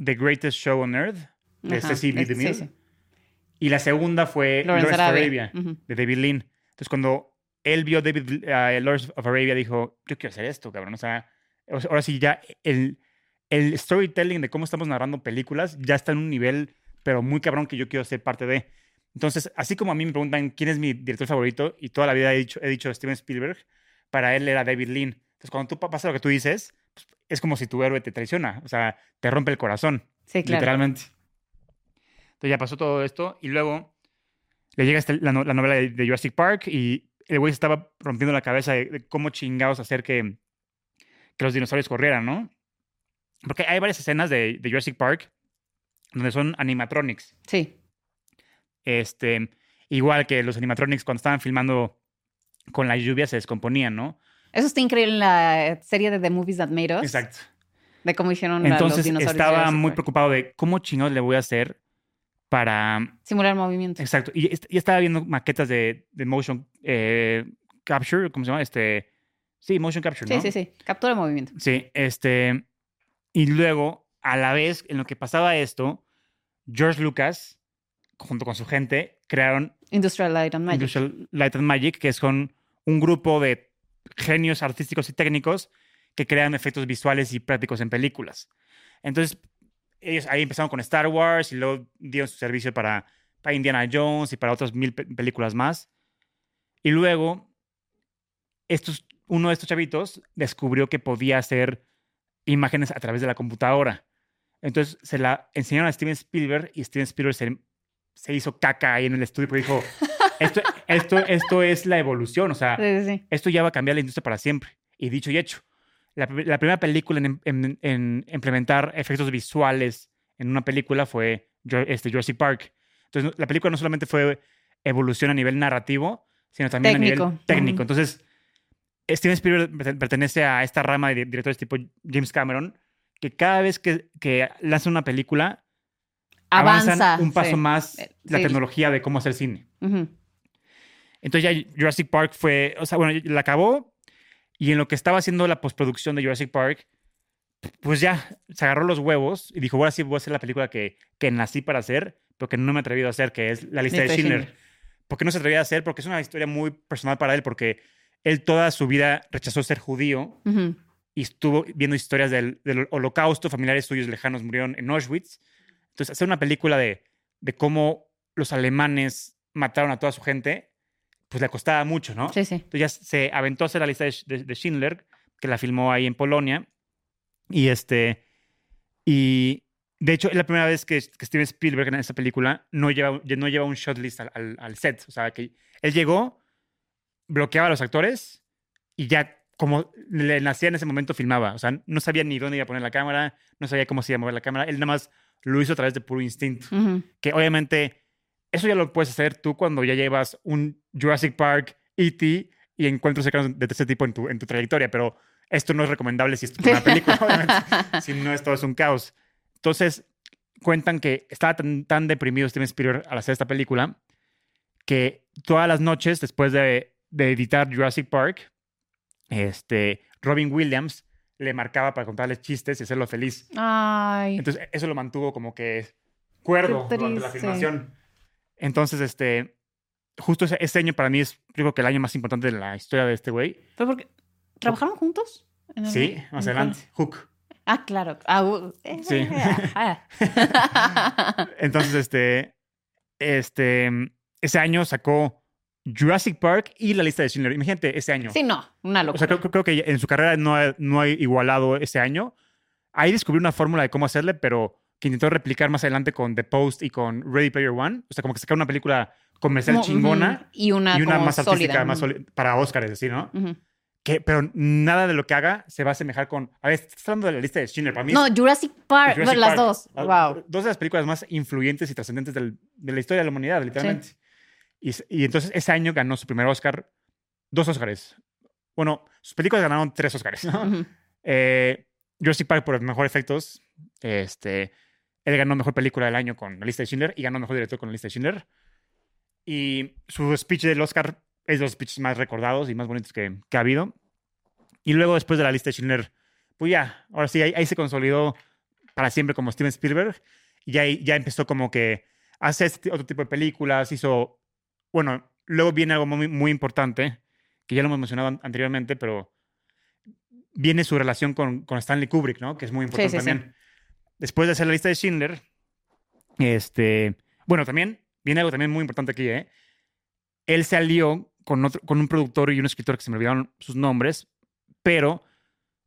The Greatest Show on Earth, de. Cecil B. DeMille. sí, sí. Y la segunda fue Lawrence of Arabia. Arabia, Ujú. de David Lean. Entonces, cuando él vio David, eh, Lawrence of Arabia, dijo, yo quiero hacer esto, cabrón. O sea, ahora sí ya el, el storytelling de cómo estamos narrando películas ya está en un nivel, pero muy cabrón que yo quiero ser parte de. Entonces, así como a mí me preguntan quién es mi director favorito, y toda la vida he dicho, he dicho Steven Spielberg, para él era David Lean. Entonces, cuando tú pa- pasa lo que tú dices, pues, es como si tu héroe te traiciona, o sea, te rompe el corazón. Sí, claro. Literalmente. Entonces ya pasó todo esto y luego le llega este- la, no- la novela de, de Jurassic Park y el güey se estaba rompiendo la cabeza de, de cómo chingados hacer que, que los dinosaurios corrieran, ¿no? Porque hay varias escenas de, de Jurassic Park donde son animatronics. Sí. Este, igual que los animatronics cuando estaban filmando con la lluvia se descomponían, ¿no? Eso está increíble en la serie de The Movies That Made Us. Exacto. De cómo hicieron la- los Entonces dinosaurios. estaba muy preocupado de cómo chingados le voy a hacer para Simular movimiento. Exacto. Y, y estaba viendo maquetas de, de motion eh, capture, ¿cómo se llama? Este, sí, motion capture, Sí, ¿no? sí, sí. Captura de movimiento. Sí, este, y luego, a la vez, en lo que pasaba esto, George Lucas, junto con su gente, crearon Industrial Light and Magic. Industrial Light and Magic, que son un grupo de genios artísticos y técnicos que crean efectos visuales y prácticos en películas. Entonces, ellos ahí empezaron con Star Wars y luego dieron su servicio para, para Indiana Jones y para otras mil pe- películas más. Y luego, estos, uno de estos chavitos descubrió que podía hacer imágenes a través de la computadora. Entonces se la enseñaron a Steven Spielberg y Steven Spielberg se, se hizo caca ahí en el estudio porque dijo, esto, esto, esto es la evolución, o sea, Sí, sí, sí. esto ya va a cambiar la industria para siempre. Y dicho y hecho, la, pri- la primera película en, en- en implementar efectos visuales en una película fue este, Jurassic Park. Entonces, la película no solamente fue evolución a nivel narrativo, sino también a nivel técnico. Entonces, Steven Spielberg perten- pertenece a esta rama de di- directores tipo James Cameron, que cada vez que, que lanza una película, Avanza. un paso sí. más Eh, la sí. tecnología de cómo hacer cine. Entonces ya Jurassic Park fue, o sea, bueno, la acabó y en lo que estaba haciendo la postproducción de Jurassic Park, pues ya se agarró los huevos y dijo, ahora sí voy a hacer la película que, que nací para hacer, pero que no me he atrevido a hacer, que es La lista de Schindler. Schindler. ¿Por qué no se atrevía a hacer? Porque es una historia muy personal para él, porque él toda su vida rechazó ser judío y estuvo viendo historias del, del holocausto, familiares suyos lejanos murieron en Auschwitz. Entonces, hacer una película de, de cómo los alemanes mataron a toda su gente, pues le costaba mucho, ¿no? Sí, sí. Entonces ya se aventó a hacer la lista de, de- de Schindler, que la filmó ahí en Polonia. Y este. Y de hecho, es la primera vez que, que Steven Spielberg en esa película no lleva, no lleva un shot list al, al- al set. O sea, que él llegó, bloqueaba a los actores y ya, como le nacía en ese momento, filmaba. O sea, no sabía ni dónde iba a poner la cámara, no sabía cómo se iba a mover la cámara. Él nada más lo hizo a través de puro instinto Ujú. que obviamente eso ya lo puedes hacer tú cuando ya llevas un Jurassic Park, E.T. y encuentros cercanos de ese tipo en tu, en tu trayectoria, pero esto no es recomendable si es primera película, obviamente, si no esto es un caos. Entonces, cuentan que estaba tan, tan deprimido Steven Spielberg al hacer esta película que todas las noches después de, de editar Jurassic Park, este, Robin Williams le marcaba para contarles chistes y hacerlo feliz. Ay. Entonces, eso lo mantuvo como que cuerdo durante la filmación. Entonces, este, justo ese, ese año para mí es, creo que el año más importante de la historia de este güey. ¿Pero porque trabajaron juntos? ¿En el- Sí, más adelante. Hook. Ah, claro. Ah, uh, eh, Sí. ah. Entonces, este, este, ese año sacó Jurassic Park y la lista de Schindler. Imagínate ese año. sí, no, una o locura. sea, creo, creo que en su carrera no ha, no ha igualado ese año. Ahí descubrió una fórmula de cómo hacerle, pero que intentó replicar más adelante con The Post y con Ready Player One. O sea, como que sacar una película comercial Mo- chingona Y una, y una como más artística, sólida. más sólida, para Oscar, es decir, ¿no? Que, pero nada de lo que haga se va a asemejar con. A ver, estás hablando de la lista de Schindler. Para mí No, es- Jurassic Park, Jurassic las Park. dos. Ah, Wow. Dos de las películas más influyentes y trascendentes del- de la historia de la humanidad, literalmente. Y, entonces ese año ganó su primer Oscar, dos Oscars. Bueno, sus películas ganaron tres Oscars. ¿no? Eh, Jurassic Park por mejor efectos. Este, él ganó mejor película del año con la lista de Schindler y ganó mejor director con la lista de Schindler. Y su speech del Oscar es de los speeches más recordados y más bonitos que, que ha habido. Y luego, después de la lista de Schindler, pues ya, ahora sí, ahí, ahí se consolidó para siempre como Steven Spielberg. Y ahí ya empezó como que a hacer este otro tipo de películas. Hizo, bueno, luego viene algo muy, muy importante, que ya lo hemos mencionado an- anteriormente, pero viene su relación con, con Stanley Kubrick, ¿no? Que es muy importante sí, sí. también. Después de hacer la lista de Schindler, este, bueno, también viene algo también muy importante aquí, ¿eh? Él se alió con, otro, con un productor y un escritor que se me olvidaron sus nombres, pero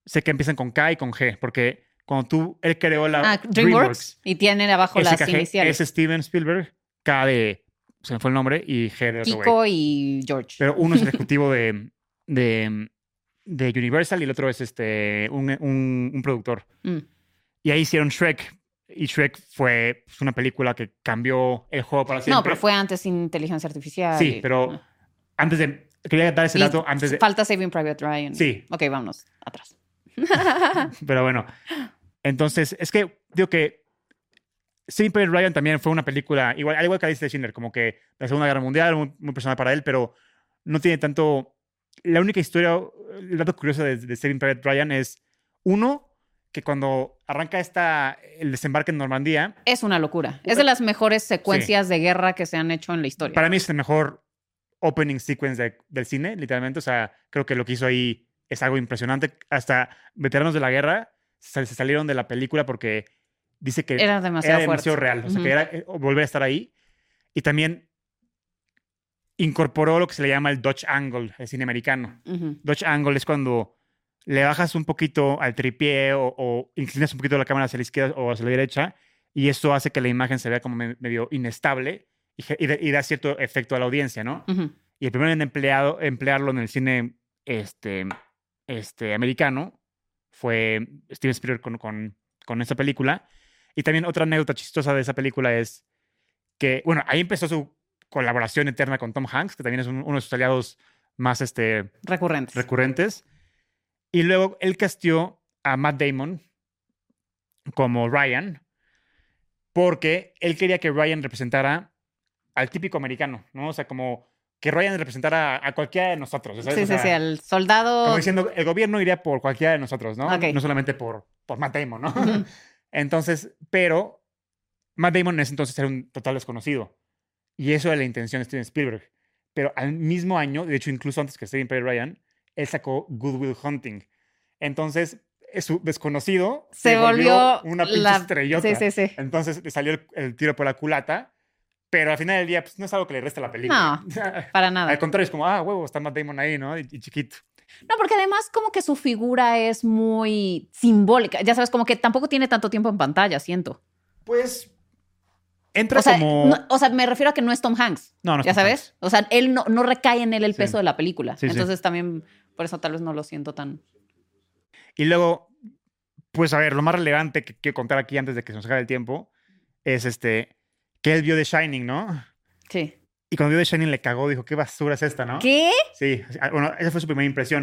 sé que empiezan con K y con G, porque cuando tú, él creó la Ah, DreamWorks. Y tienen abajo las iniciales. es Steven Spielberg, K de, se me fue el nombre, y G de. Kiko y George. Pero uno es el ejecutivo de, de, de Universal y el otro es este, un, un- un productor. Mm. Y ahí hicieron Shrek. Y Shrek fue pues, una película que cambió el juego para siempre. No, pero fue antes inteligencia artificial. Sí, y- pero antes de... Quería dar ese Y dato antes de... Falta Saving Private Ryan. Sí. Ok, vámonos. Atrás. Pero bueno. Entonces, es que digo que Simple Ryan también fue una película, igual, al igual que Alice de Schindler, como que la Segunda Guerra Mundial, muy, muy personal para él, pero no tiene tanto... La única historia, el dato curioso de, de Saving Private Ryan es, uno, que cuando arranca esta, el desembarque en Normandía, Es una locura. Es de las mejores secuencias de guerra que se han hecho en la historia. para mí es el mejor opening sequence de- del cine, literalmente. O sea, creo que lo que hizo ahí es algo impresionante. Hasta veteranos de la guerra se, se salieron de la película porque dice que Era demasiado era demasiado real. O sea, Ujú. que era eh, volver a estar ahí. Y también incorporó lo que se le llama el Dutch Angle, el cine americano. Ujú. Dutch Angle es cuando le bajas un poquito al tripié o, o inclinas un poquito la cámara hacia la izquierda o hacia la derecha y esto hace que la imagen se vea como me- medio inestable y, y da- y da cierto efecto a la audiencia, ¿no? Ujú. Y el primero en empleado, emplearlo en el cine este, este, americano fue Steven Spielberg con, con, con esa película. Y también otra anécdota chistosa de esa película es que, bueno, ahí empezó su colaboración eterna con Tom Hanks, que también es un- uno de sus aliados más este, Recurrentes. recurrentes. Y luego él castió a Matt Damon como Ryan, porque él quería que Ryan representara al típico americano, ¿no? O sea, como que Ryan representara a cualquiera de nosotros. ¿sabes? sí, O sí, sea, sí. Al soldado. Como diciendo, el gobierno iría por cualquiera de nosotros, ¿no? Ok. No solamente por, por Matt Damon, ¿no? Entonces, pero Matt Damon en ese entonces era un total desconocido. Y eso era la intención de Steven Spielberg. Pero al mismo año, de hecho, incluso antes que Steven Private Ryan, él sacó Good Will Hunting. Entonces, es su desconocido Se volvió una pinche la- estrellota. Sí, sí, sí. Entonces le salió el, el tiro por la culata. Pero al final del día, pues no es algo que le resta la película. Para nada. al contrario, es como, ah, huevo, está Matt Damon ahí, ¿no? Y, y chiquito. No, porque además como que su figura es muy simbólica. Ya sabes, como que tampoco tiene tanto tiempo en pantalla, siento. Pues entra O sea, como. no- o sea, me refiero a que no es Tom Hanks. No, no es ¿Ya Tom sabes? O sea, él no, no recae en él el peso de la película. Entonces también por eso tal vez no lo siento tan... Y luego, pues a ver, lo más relevante que quiero contar aquí antes de que se nos acabe el tiempo es este, que él vio The Shining, ¿no? Sí. Y cuando vio The Shining le cagó, dijo, ¿qué basura es esta, no? ¿Qué? Sí, bueno, esa fue su primera impresión.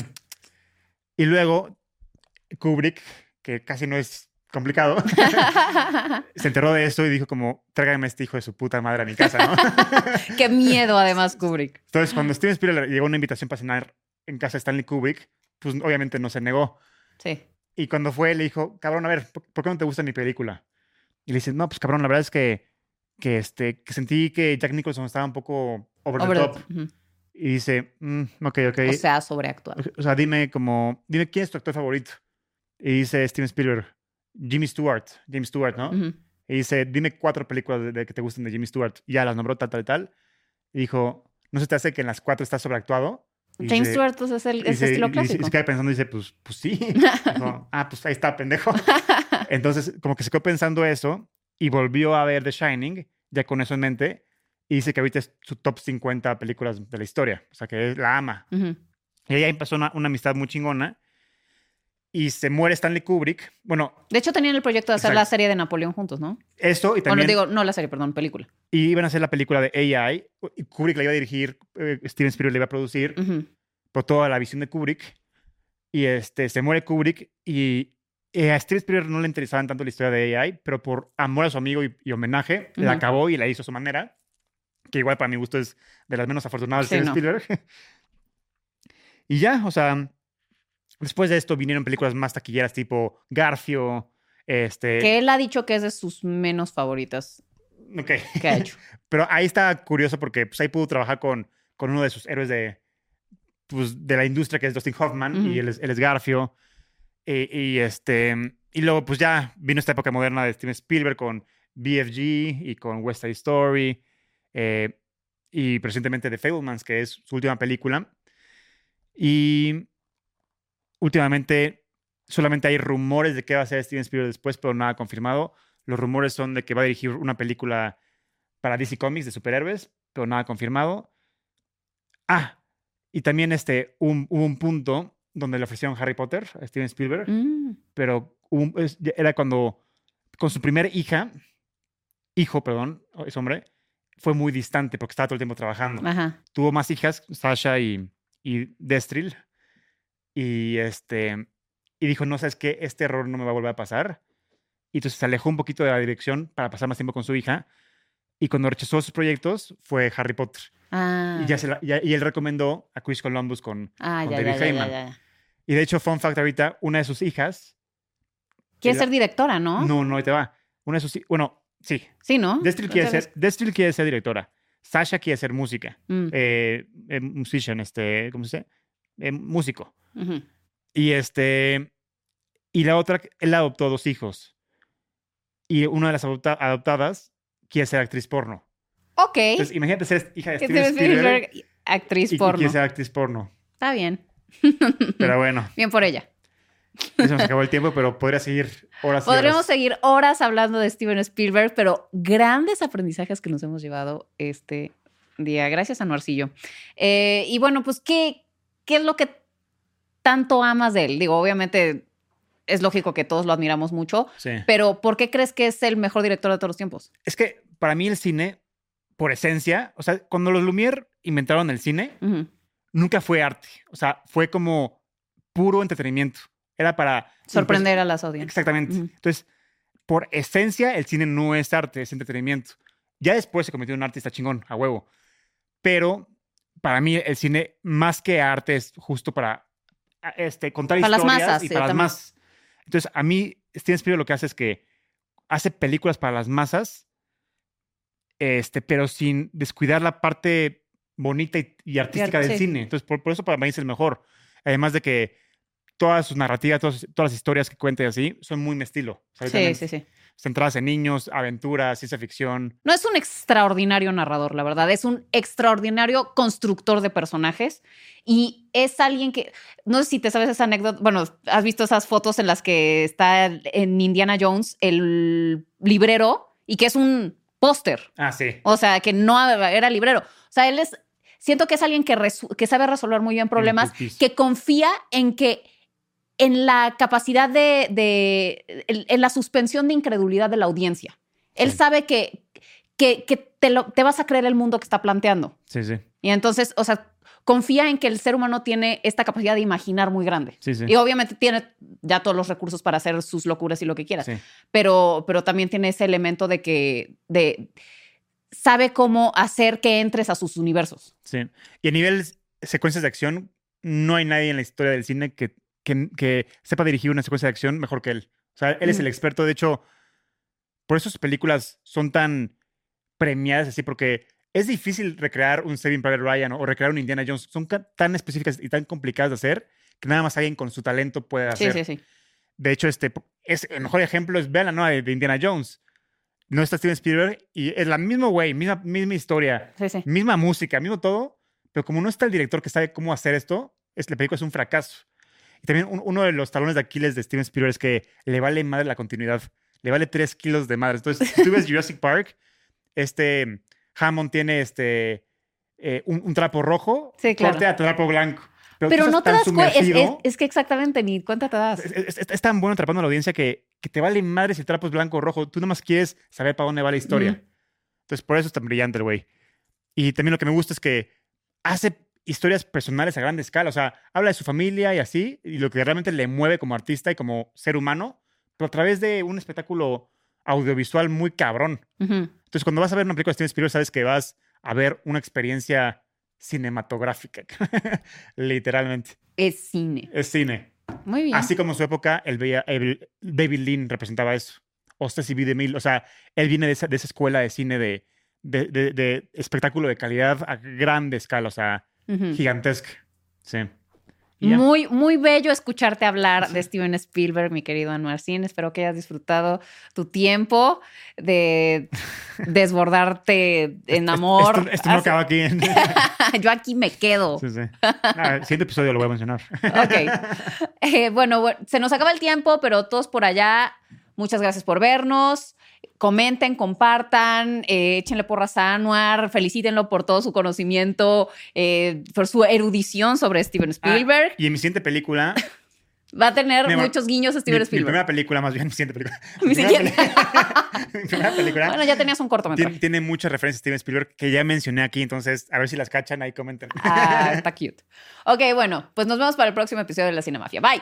Y luego Kubrick, que casi no es complicado, se enteró de eso y dijo como, tráigame este hijo de su puta madre a mi casa, ¿no? Qué miedo además, Kubrick. Entonces, cuando Steven Spielberg le llegó una invitación para cenar en casa de Stanley Kubrick, pues obviamente no se negó. Sí. Y cuando fue, le dijo, cabrón, a ver, ¿por, qué no te gusta mi película? Y le dice, no, pues cabrón, la verdad es que, que, este, que sentí que Jack Nicholson estaba un poco over, Over the the- top. Ujú. Y dice, mm, ok, ok. O sea, sobreactuado. O sea, dime como, dime quién es tu actor favorito. Y dice Steven Spielberg, Jimmy Stewart, James Stewart, ¿no? Ujú. Y dice, dime cuatro películas de, de que te gusten de Jimmy Stewart. Y ya las nombró tal, tal, tal. Y dijo, ¿no se te hace que en las cuatro está sobreactuado? James dice- Stewart pues, es el es se- estilo y clásico. Y se queda pensando y dice, pues, pues sí. Dijo, ah, pues ahí está, pendejo. Entonces, como que se quedó pensando eso y volvió a ver The Shining, ya con eso en mente, y dice que ahorita es su top 50 películas de la historia. O sea, que la ama. Y ahí empezó una, una amistad muy chingona. Y se muere Stanley Kubrick. Bueno, De hecho, tenían el proyecto de hacer la serie de Napoleón juntos, ¿no? eso y Bueno, también digo, no la serie, perdón, película. Y iban a hacer la película de AI. Y Kubrick la iba a dirigir, eh, Steven Spielberg la iba a producir, Ujú. por toda la visión de Kubrick. Y este, se muere Kubrick y eh, a Steven Spielberg no le interesaban tanto la historia de AI, pero por amor a su amigo y, y homenaje, la Ujú. acabó y la hizo a su manera, que igual para mi gusto es de las menos afortunadas de Sí, Steven no. Spielberg. y ya, o sea, después de esto vinieron películas más taquilleras tipo Garfio, este... Que él ha dicho que es de sus menos favoritas ok. que ha hecho. Pero ahí está curioso porque pues, ahí pudo trabajar con, con uno de sus héroes de, pues, de la industria, que es Dustin Hoffman, Ujú. y él es, él es Garfio. Y, y, este, y luego, pues ya vino esta época moderna de Steven Spielberg con BFG y con West Side Story. eh, y recientemente The Fablemans, que es su última película. Y últimamente solamente hay rumores de qué va a hacer Steven Spielberg después, pero nada confirmado. Los rumores son de que va a dirigir una película para DC Comics de superhéroes, pero nada confirmado. Ah, y también este, un- hubo un punto donde le ofrecieron Harry Potter a Steven Spielberg, Mm. pero un- era cuando con su primer hija, hijo, perdón, es hombre, fue muy distante porque estaba todo el tiempo trabajando Ajá. tuvo más hijas, Sasha y, y Destril. Y este y dijo, no sabes qué, este error no me va a volver a pasar. Y entonces se alejó un poquito de la dirección para pasar más tiempo con su hija. Y cuando rechazó sus proyectos fue Harry Potter. Ah, Y, ya se la- ya- y él recomendó a Chris Columbus con... ah con ya, David ya, ya, ya, Heyman. Y de hecho, fun fact ahorita, una de sus hijas... Quiere ser directora, ¿no? No, no, ahí te va. Una de sus... Bueno, sí. Sí, ¿no? Destril quiere, ser, Destril quiere ser directora. Sasha quiere ser música. Mm, Eh, eh, musician, este... ¿Cómo se dice? Eh, músico. Y este. Y la otra, él adoptó dos hijos. Y una de las adopta- adoptadas quiere ser actriz porno. Ok. Entonces, imagínate ser hija de Steven Spielberg, actriz y, y porno. quiere ser actriz porno. Está bien. Pero bueno, Bien por ella. se nos acabó el tiempo, pero podría seguir horas y Podríamos horas. seguir horas hablando de Steven Spielberg, pero grandes aprendizajes que nos hemos llevado este día. Gracias, Anuarcillo. Eh, y bueno, pues, ¿qué, ¿qué es lo que tanto amas de él? Digo, obviamente es lógico que todos lo admiramos mucho, Sí. pero ¿por qué crees que es el mejor director de todos los tiempos? Es que para mí el cine, por esencia, o sea, cuando los Lumière inventaron el cine, nunca fue arte. O sea, fue como puro entretenimiento. Era para... Sorprender a las audiencias. Exactamente. Entonces, por esencia, el cine no es arte, es entretenimiento. Ya después se convirtió en un artista chingón, a huevo. Pero para mí, el cine, más que arte, es justo para este, contar Para las historias masas, y sí, para las masas. Entonces, a mí, Steven Spielberg lo que hace es que hace películas para las masas, este, pero sin descuidar la parte bonita y, y artística del cine. Entonces, por, por eso para mí es el mejor. Además de que todas sus narrativas, todas, todas las historias que cuenta y así, son muy mi estilo. O sea, Sí, sí, sí. Centradas en niños, aventuras, ciencia ficción. No es un extraordinario narrador, la verdad. Es un extraordinario constructor de personajes. Y es alguien que. No sé si te sabes esa anécdota. Bueno, has visto esas fotos en las que está en Indiana Jones el librero y que es un póster. Ah, sí. O sea, que no era librero. O sea, él es. Siento que es alguien que, que sabe resolver muy bien problemas, que confía en que. En la capacidad de. de en, en la suspensión de incredulidad de la audiencia. Él Sí. sabe que, que, que te, lo, te vas a creer el mundo que está planteando. Sí, sí. Y entonces, o sea, confía en que el ser humano tiene esta capacidad de imaginar muy grande. Sí, sí. Y obviamente tiene ya todos los recursos para hacer sus locuras y lo que quieras Sí. pero, pero también tiene ese elemento de que de, sabe cómo hacer que entres a sus universos. sí. Y a nivel secuencias de acción, no hay nadie en la historia del cine que, que, que sepa dirigir una secuencia de acción mejor que él. O sea, él es el experto. De hecho, por eso sus películas son tan premiadas así, porque es difícil recrear un Saving Private Ryan o recrear un Indiana Jones. Son tan específicas y tan complicadas de hacer que nada más alguien con su talento puede Sí, hacer. sí, sí. De hecho, este, es, el mejor ejemplo es vean la nueva de, de Indiana Jones. No está Steven Spielberg y es la misma güey, misma, misma historia, Sí, sí. misma música, mismo todo, pero como no está el director que sabe cómo hacer esto, es, la película es un fracaso. Y también un- uno de los talones de Aquiles de Steven Spielberg es que le vale madre la continuidad, le vale tres kilos de madre. Entonces, si tú ves Jurassic Park, este Hammond tiene este eh, un, un trapo rojo, Sí, claro. corte a trapo blanco. Pero no te das cuenta. Es, es- sumergido- es que exactamente ni cuenta te das. es, tan bueno atrapando a la audiencia que, que te vale madre si el trapo es blanco o rojo. Tú nomás quieres saber para dónde va la historia. Entonces, por eso es tan brillante el güey. Y también lo que me gusta es que hace historias personales a gran escala. O sea, habla de su familia y así, y lo que realmente le mueve como artista y como ser humano, pero a través de un espectáculo audiovisual muy cabrón. Ujú. Entonces, cuando vas a ver una película de Steven Spielberg, sabes que vas a ver una experiencia cinematográfica. Literalmente. Es cine. Es cine. Muy bien. Así como en su época, el, veía- el David Lean representaba eso. O Ceci B. DeMille. O sea, él viene de esa, de esa escuela de cine de, de, de- de espectáculo de calidad a grande escala, o sea, Gigantesca. Sí. Muy, muy bello escucharte hablar de Steven Spielberg, mi querido Anuar Sin. Espero que hayas disfrutado tu tiempo de desbordarte en amor. Esto, esto no acaba aquí. Yo aquí me quedo. sí, sí. Ah, el siguiente episodio lo voy a mencionar. Ok. Eh, bueno, bu- se nos acaba el tiempo, pero todos por allá, muchas gracias por vernos. Comenten, compartan, eh, échenle porras a Anuar, felicítenlo por todo su conocimiento, eh, por su erudición sobre Steven Spielberg. Y en mi siguiente película, Va a tener mi muchos guiños a mi, Steven mi Spielberg. primera película, más bien, mi siguiente película. Mi siguiente. mi primera película Bueno, ya tenías un cortometraje. tiene, tiene muchas referencias a Steven Spielberg que ya mencioné aquí, entonces a ver si las cachan, ahí comenten. Ah, está cute. Ok, bueno, pues nos vemos para el próximo episodio de La Cinemafia. Bye.